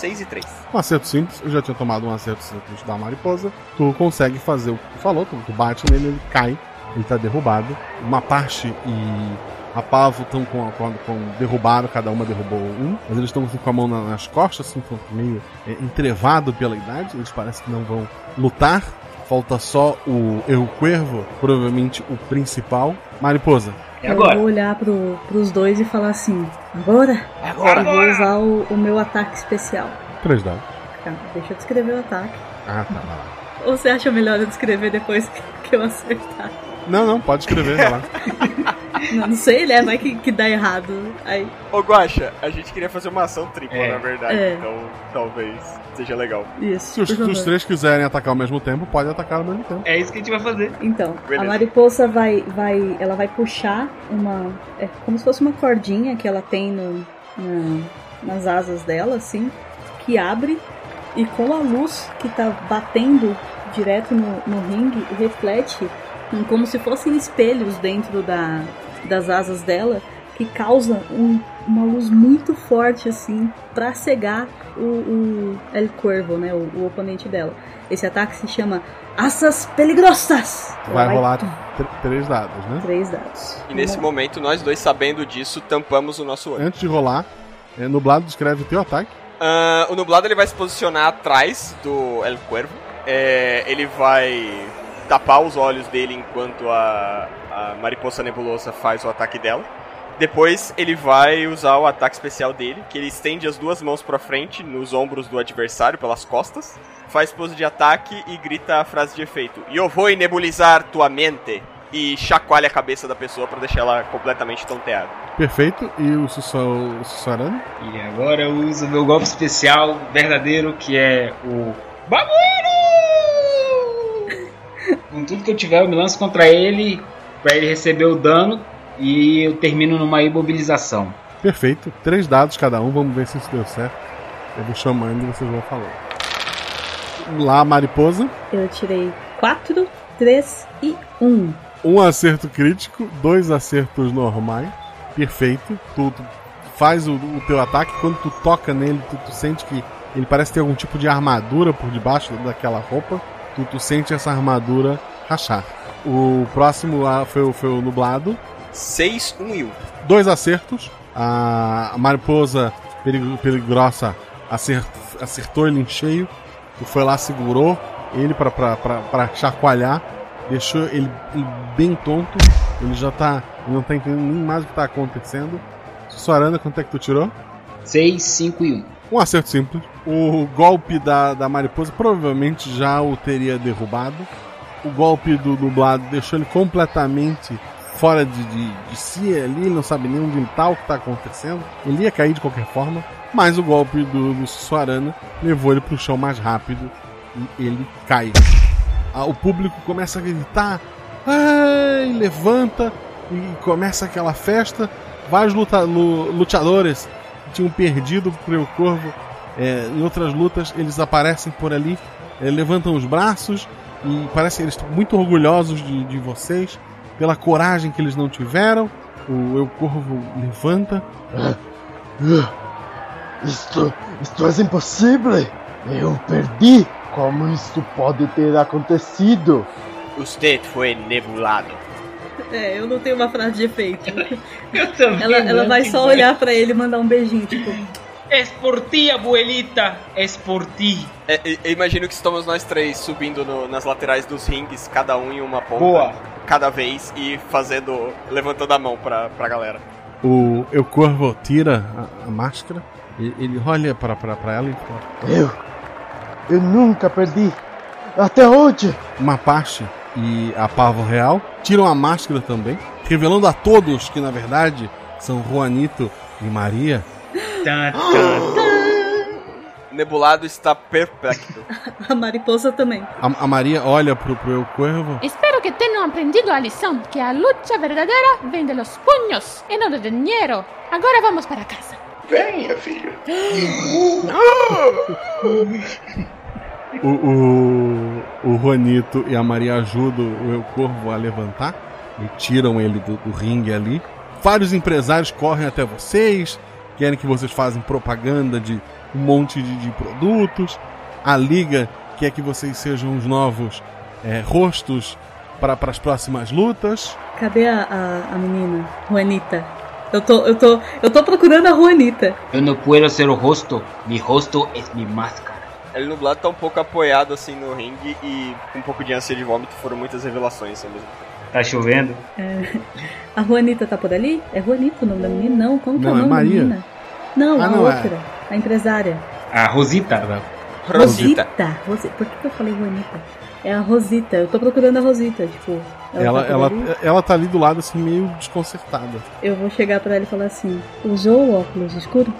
6 e 3. Um acerto simples, eu já tinha tomado um acerto simples da mariposa. Tu consegue fazer o que tu falou, tu, bate nele, ele cai, ele tá derrubado. Uma parte e a Pavo estão com, com, com. derrubaram, cada uma derrubou um, mas eles estão assim, com a mão na- nas costas, assim, meio é, entrevado pela idade, eles parecem que não vão lutar. Falta só o Eu Cuervo, provavelmente o principal. Mariposa. Eu vou olhar pro, pros dois e falar assim: agora? Agora. E vou usar o, o meu ataque especial. Três dados. Tá, deixa eu descrever o ataque. Ah, tá, vai lá. Ou você acha melhor eu descrever depois que, [laughs] que eu acertar? Não, não, pode escrever, vai lá. [laughs] Não, não sei, né? Vai que, que dá errado. Aí. Ô Guaxa, a gente queria fazer uma ação tripla, É. na verdade, É. então talvez seja legal. Isso. Se os, se os três quiserem atacar ao mesmo tempo, pode atacar ao mesmo tempo. É isso que a gente vai fazer. Então, Beleza. a mariposa vai, vai, ela vai puxar uma, é como se fosse uma cordinha que ela tem no, na- nas asas dela, assim, que abre e com a luz que tá batendo direto no, no ringue reflete como se fossem espelhos dentro da, das asas dela que causa um- uma luz muito forte assim pra cegar o, o El Cuervo, né, o, o oponente dela. Esse ataque se chama Asas Peligrosas. Vai Ela rolar tr- três dados, né? Três dados. E nesse momento, nós dois, sabendo disso, tampamos o nosso olho. Antes de rolar, é, Nublado descreve o teu ataque. Ah, o nublado ele vai se posicionar atrás do El Cuervo. É, ele vai tapar os olhos dele enquanto a, a mariposa nebulosa faz o ataque dela. Depois ele vai usar o ataque especial dele, que ele estende as duas mãos pra frente nos ombros do adversário pelas costas, faz pose de ataque e grita a frase de efeito: "Eu vou nebulizar tua mente" e chacoalha a cabeça da pessoa pra deixar ela completamente tonteada. Perfeito. E o Sussurano? E agora eu uso meu golpe especial verdadeiro, que é o Babuíno! Com tudo que eu tiver, eu me lanço contra ele pra ele receber o dano e eu termino numa imobilização. Perfeito. Três dados cada um. Vamos ver se isso deu certo. Eu vou chamando e vocês vão falando. Lá, mariposa. Eu tirei quatro, três e um. Um acerto crítico, dois acertos normais. Perfeito. Tu, tu faz o, o teu ataque. Quando tu toca nele, tu, tu sente que ele parece ter algum tipo de armadura por debaixo daquela roupa. Tu, tu sente essa armadura rachar. O próximo lá foi, o- foi o nublado. 6, 1 e 1. Dois acertos. A, a mariposa peligrosa acert, acertou ele em cheio. Tu foi lá, segurou ele pra chacoalhar. Deixou ele, ele bem tonto. Ele já tá. Ele não tá entendendo nem mais o que tá acontecendo. Sussurana, quanto é que tu tirou? 6, 5 e 1. Um acerto simples. O golpe da, da mariposa provavelmente já o teria derrubado. O golpe do dublado deixou ele completamente fora de, de, de si ali, ele não sabe nem onde tá, o que tá acontecendo. Ele ia cair de qualquer forma, mas o golpe do, do Sussuarana levou ele pro chão mais rápido e ele cai. Ah, o público começa a gritar, ai, levanta e começa aquela festa. Vários luta, lu- lutadores que tinham perdido pro Corvo é, em outras lutas, eles aparecem por ali, é, levantam os braços e parece que eles estão muito orgulhosos de, de vocês pela coragem que eles não tiveram. O Eu Corvo levanta. Isto, isto é impossível! Eu perdi! Como isto pode ter acontecido? Usted foi nebulado. É, eu não tenho uma frase de efeito. [laughs] também ela, ela vai só olhar pra ele e mandar um beijinho, tipo. Es por ti, abuelita, es por ti. É, eu- eu imagino que estamos nós três subindo no- nas laterais dos rings, cada um em uma ponta, Boa. cada vez, e fazendo. levantando a mão pra, pra galera. O Eu Corvo tira a, a máscara, e- ele olha pra, pra, pra ela e fala: Eu. Eu nunca perdi! Até hoje! Mapache e a Pavo Real tiram a máscara também, revelando a todos que na verdade são Juanito e Maria. [laughs] Nebulado está perplexo. A mariposa também. A, a Maria olha pro, pro Eu Corvo. Espero que tenham aprendido a lição, que a lucha verdadeira vem de los puños e não do dinheiro. Agora vamos para casa. Venha, filho. [gasps] [gasps] O, o, o Juanito e a Maria ajudam o Eu Corvo a levantar e tiram ele do, do ringue ali. Vários empresários correm até vocês, querem que vocês façam propaganda de um monte de, de produtos. A Liga quer que vocês sejam os novos é, rostos para as próximas lutas. Cadê a, a, a menina? Juanita. Eu tô, eu, tô, eu tô procurando a Juanita. Eu não puedo ser o rosto, mi rosto es mi máscara. Ele nublado tá um pouco apoiado assim no ringue e com um pouco de ânsia de vômito foram muitas revelações ao mesmo tempo. Tá chovendo? É, a Juanita tá por ali? É Juanita o nome da menina? Não, como que é Não, o é nome Maria. da menina? Não, Ah, a não, é. outra. A empresária. A Rosita. Rosita. Rosita. Por que, que eu falei Juanita? É a Rosita. Eu tô procurando a Rosita, tipo. Ela, tá por ela, ali. ela tá ali do lado, assim, meio desconcertada. Eu vou chegar pra ela e falar assim: usou o óculos escuro?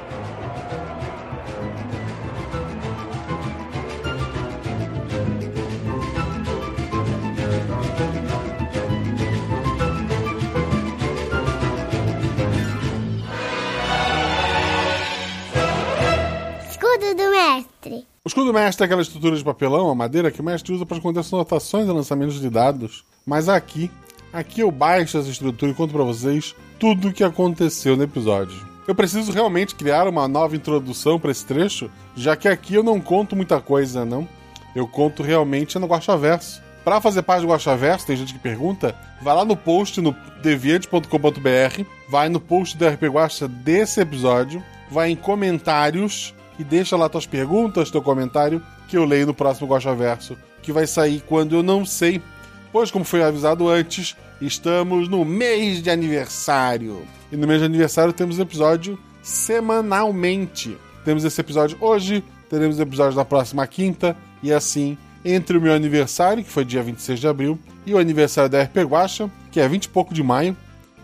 Escudo do mestre. O escudo mestre é aquela estrutura de papelão, a madeira, que o mestre usa para esconder as anotações e lançamentos de dados. Mas aqui, aqui eu baixo essa estrutura e conto para vocês tudo o que aconteceu no episódio. Eu preciso realmente criar uma nova introdução para esse trecho, já que aqui eu não conto muita coisa, não. Eu conto realmente no Guaxaverso. Para fazer parte do Guaxaverso, tem gente que pergunta, vai lá no post no deviante.com.br, vai no post do RP Guaxa desse episódio, vai em comentários e deixa lá tuas perguntas, teu comentário, que eu leio no próximo Guaxaverso, que vai sair quando eu não sei. Pois, como foi avisado antes, estamos no mês de aniversário. E no mês de aniversário temos episódio semanalmente. Temos esse episódio hoje, teremos episódio na próxima quinta, e assim, entre o meu aniversário, que foi dia 26 de abril, e o aniversário da RP Guacha, que é 20 e pouco de maio,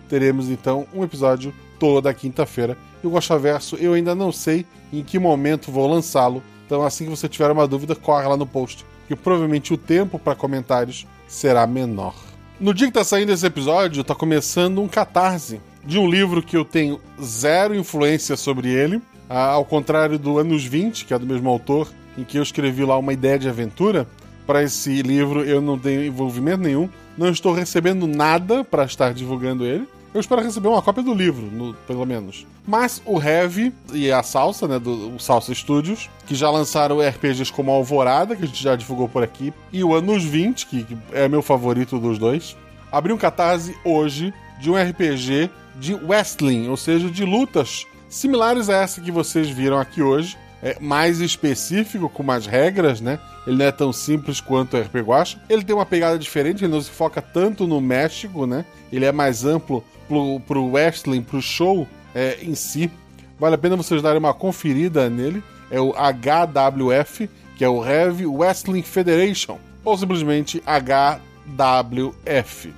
teremos então um episódio toda quinta-feira. E o Guaxaverso eu ainda não sei em que momento vou lançá-lo. Então assim que você tiver uma dúvida, corre lá no post, que provavelmente o tempo para comentários será menor. No dia que está saindo esse episódio, está começando um catarse de um livro que eu tenho zero influência sobre ele, ah, ao contrário do Anos 20, que é do mesmo autor, em que eu escrevi lá uma ideia de aventura. Para esse livro eu não tenho envolvimento nenhum, não estou recebendo nada para estar divulgando ele. Eu espero receber uma cópia do livro, no- pelo menos. Mas o Heavy e a Salsa, né, do o Salsa Studios, que já lançaram RPGs como Alvorada, que a gente já divulgou por aqui, e o Anos 20, que que é meu favorito dos dois, abriu um catarse hoje de um RPG de wrestling, ou seja, de lutas similares a essa que vocês viram aqui hoje, é mais específico, com mais regras, né? Ele não é tão simples quanto o RP Guacha. Ele tem uma pegada diferente, ele não se foca tanto no México, né? Ele é mais amplo pro, pro wrestling, pro show é, em si. Vale a pena vocês darem uma conferida nele. É o HWF, que é o Heavy Wrestling Federation, ou simplesmente HWF.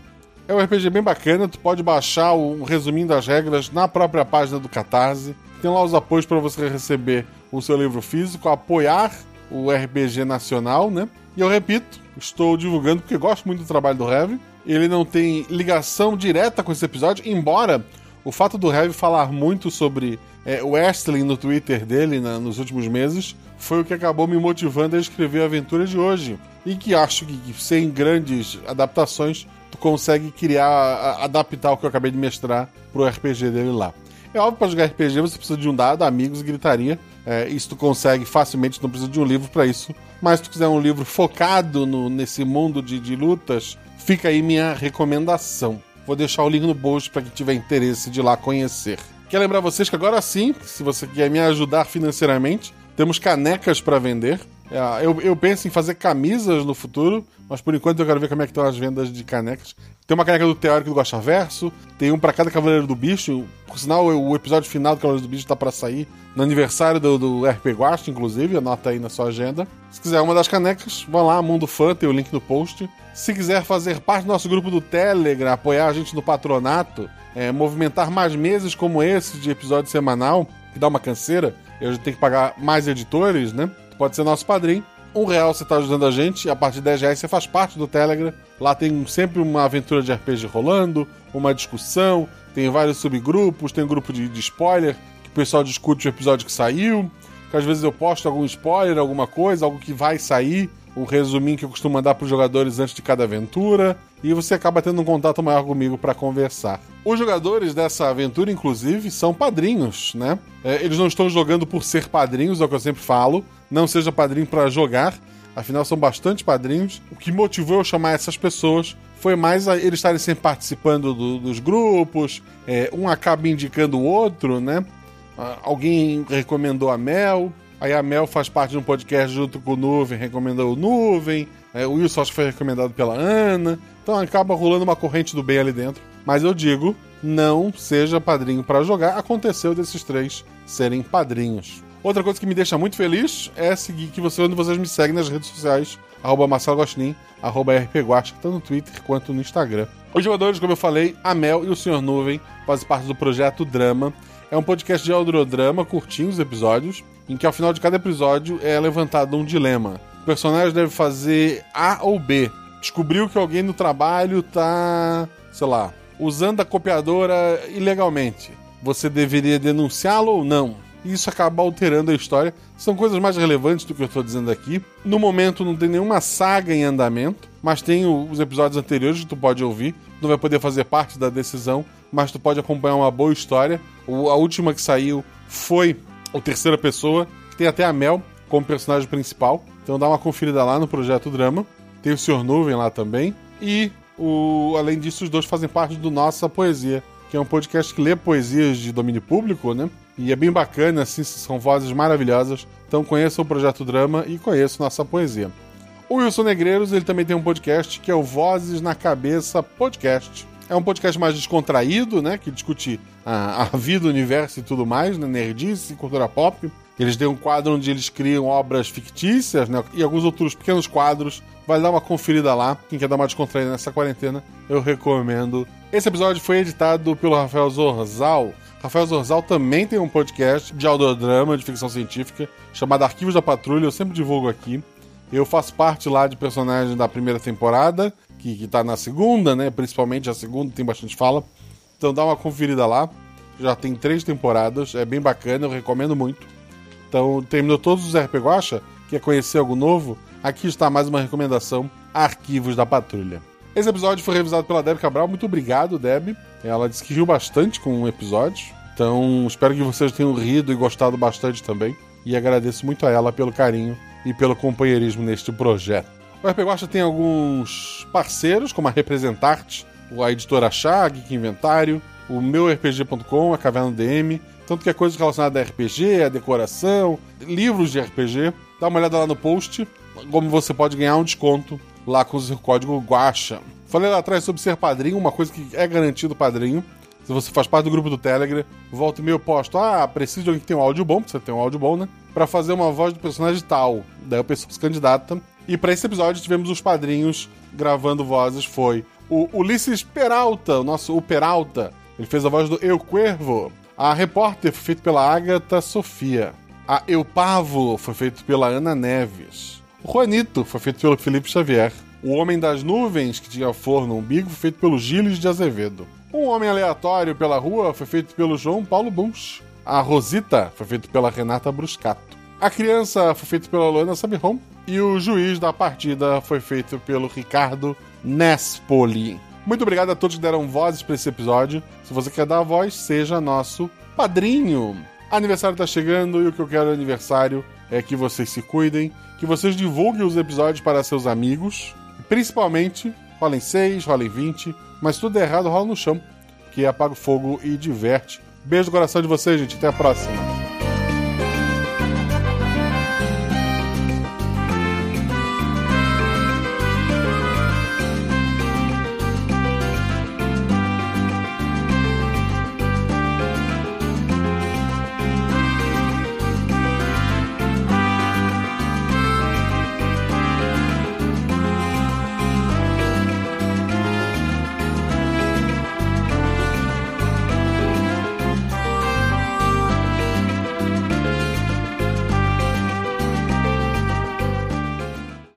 É um RPG bem bacana, tu pode baixar um resuminho das regras na própria página do Catarse. Tem lá os apoios para você receber o seu livro físico, apoiar o RPG nacional, né? E eu repito, estou divulgando porque gosto muito do trabalho do Heavy. Ele não tem ligação direta com esse episódio, embora o fato do Heavy falar muito sobre é, wrestling no Twitter dele na- nos últimos meses foi o que acabou me motivando a escrever a aventura de hoje. E que acho que, que sem grandes adaptações, tu consegue criar, a- adaptar o que eu acabei de mestrar pro RPG dele lá. É óbvio, para jogar RPG você precisa de um dado, amigos e gritaria. É, isso tu consegue facilmente, não precisa de um livro para isso. Mas se tu quiser um livro focado no- nesse mundo de, de lutas, fica aí minha recomendação. Vou deixar o link no post para quem tiver interesse de lá conhecer. Quero lembrar vocês que agora sim, se você quer me ajudar financeiramente, temos canecas para vender. É, Eu, eu penso em fazer camisas no futuro, mas por enquanto eu quero ver como é que estão as vendas de canecas. Tem uma caneca do Teórico do Gosta Verso, tem um para cada Cavaleiro do Bicho. Por sinal, o episódio final do Cavaleiro do Bicho tá para sair no aniversário do, do RP Guacha, inclusive, anota aí na sua agenda. Se quiser uma das canecas, vá lá, Mundo Fã, tem o link no post. Se quiser fazer parte do nosso grupo do Telegram, apoiar a gente no patronato, é, movimentar mais meses como esse de episódio semanal, que dá uma canseira, eu já tenho que pagar mais editores, né? Pode ser nosso padrinho. Um real você está ajudando a gente, a partir de 10 reais você faz parte do Telegram. Lá tem sempre uma aventura de RPG rolando, uma discussão, tem vários subgrupos, tem um grupo de, de spoiler, que o pessoal discute o episódio que saiu, que às vezes eu posto algum spoiler, alguma coisa, algo que vai sair, um resuminho que eu costumo mandar para os jogadores antes de cada aventura, e você acaba tendo um contato maior comigo para conversar. Os jogadores dessa aventura, inclusive, são padrinhos, né? É, eles não estão jogando por ser padrinhos, é o que eu sempre falo. Não seja padrinho para jogar, afinal são bastante padrinhos. O que motivou eu chamar essas pessoas foi mais eles estarem sempre participando do- dos grupos, é, um acaba indicando o outro, né? Ah, alguém recomendou a Mel, aí a Mel faz parte de um podcast junto com o Nuvem, recomendou o Nuvem, é, o Wilson acho que foi recomendado pela Ana, então acaba rolando uma corrente do bem ali dentro. Mas eu digo, não seja padrinho para jogar, aconteceu desses três serem padrinhos. Outra coisa que me deixa muito feliz é seguir que você, onde vocês me seguem nas redes sociais, arroba Marcelo arroba rpguacha, tanto no Twitter quanto no Instagram. Os jogadores, como eu falei, a Mel e o Sr. Nuvem fazem parte do projeto Drama. É um podcast de audiodrama, curtinho os episódios, em que ao final de cada episódio é levantado um dilema. O personagem deve fazer A ou B. Descobriu que alguém no trabalho tá, sei lá, usando a copiadora ilegalmente. Você deveria denunciá-lo ou não? Isso acaba alterando a história. São coisas mais relevantes do que eu estou dizendo aqui. No momento não tem nenhuma saga em andamento, mas tem os episódios anteriores que tu pode ouvir. Não vai poder fazer parte da decisão, mas tu pode acompanhar uma boa história. a última que saiu foi o Terceira Pessoa, tem até a Mel como personagem principal. Então dá uma conferida lá no Projeto Drama. Tem o Sr. Nuvem lá também. E, o, além disso, os dois fazem parte do Nossa Poesia, que é um podcast que lê poesias de domínio público, né? E é bem bacana, assim, são vozes maravilhosas. Então conheça o Projeto Drama e conheça Nossa Poesia. O Wilson Negreiros, ele também tem um podcast que é o Vozes na Cabeça Podcast. É um podcast mais descontraído, né? Que discute a, a vida, o universo e tudo mais, né? Nerdice, cultura pop. Eles têm um quadro onde eles criam obras fictícias, né? E alguns outros pequenos quadros. Vai dar uma conferida lá. Quem quer dar uma descontraída nessa quarentena, eu recomendo. Esse episódio foi editado pelo Rafael Zorzal. Rafael Zorzal também tem um podcast de audiodrama, de ficção científica, chamado Arquivos da Patrulha. Eu sempre divulgo aqui. Eu faço parte lá de personagem da primeira temporada, que, que tá na segunda, né? Principalmente a segunda, tem bastante fala. Então dá uma conferida lá. Já tem três temporadas, é bem bacana, eu recomendo muito. Então, terminou todos os RP Guacha, quer conhecer algo novo? Aqui está mais uma recomendação: Arquivos da Patrulha. Esse episódio foi revisado pela Deb Cabral. Muito obrigado, Deb. Ela disse que riu bastante com o episódio. Então, espero que vocês tenham rido e gostado bastante também. E agradeço muito a ela pelo carinho e pelo companheirismo neste projeto. O RP Guacha tem alguns parceiros, como a Representarte, a editora Chá, Geek Inventário, o meu RPG.com, a Caverna DM, tanto que é coisa relacionada a RPG, a decoração, livros de RPG. Dá uma olhada lá no post, como você pode ganhar um desconto lá com o código GUACHA. Falei lá atrás sobre ser padrinho, uma coisa que é garantido padrinho. Se você faz parte do grupo do Telegram, volta e meio posto, ah, preciso de alguém que tem um áudio bom, você tem um áudio bom, né? Pra fazer uma voz do personagem tal. Daí a pessoa se candidata. E para esse episódio tivemos os padrinhos gravando vozes. Foi o Ulisses Peralta, o nosso o Peralta. Ele fez a voz do Eu Cuervo. A repórter foi feita pela Agatha Sofia. A Eu Pavo foi feito pela Ana Neves. O Juanito foi feito pelo Felipe Xavier. O Homem das Nuvens, que tinha flor no umbigo, foi feito pelo Gilles de Azevedo. Um Homem Aleatório pela Rua foi feito pelo João Paulo Bunch. A Rosita foi feito pela Renata Bruscato. A Criança foi feito pela Luana Sabiron. E o Juiz da Partida foi feito pelo Ricardo Nespoli. Muito obrigado a todos que deram vozes para esse episódio. Se você quer dar a voz, seja nosso padrinho. Aniversário tá chegando e o que eu quero aniversário é que vocês se cuidem, que vocês divulguem os episódios para seus amigos, principalmente rolem 6, rolem 20, mas tudo errado rola no chão, que apaga o fogo e diverte. Beijo no coração de vocês, gente. Até a próxima.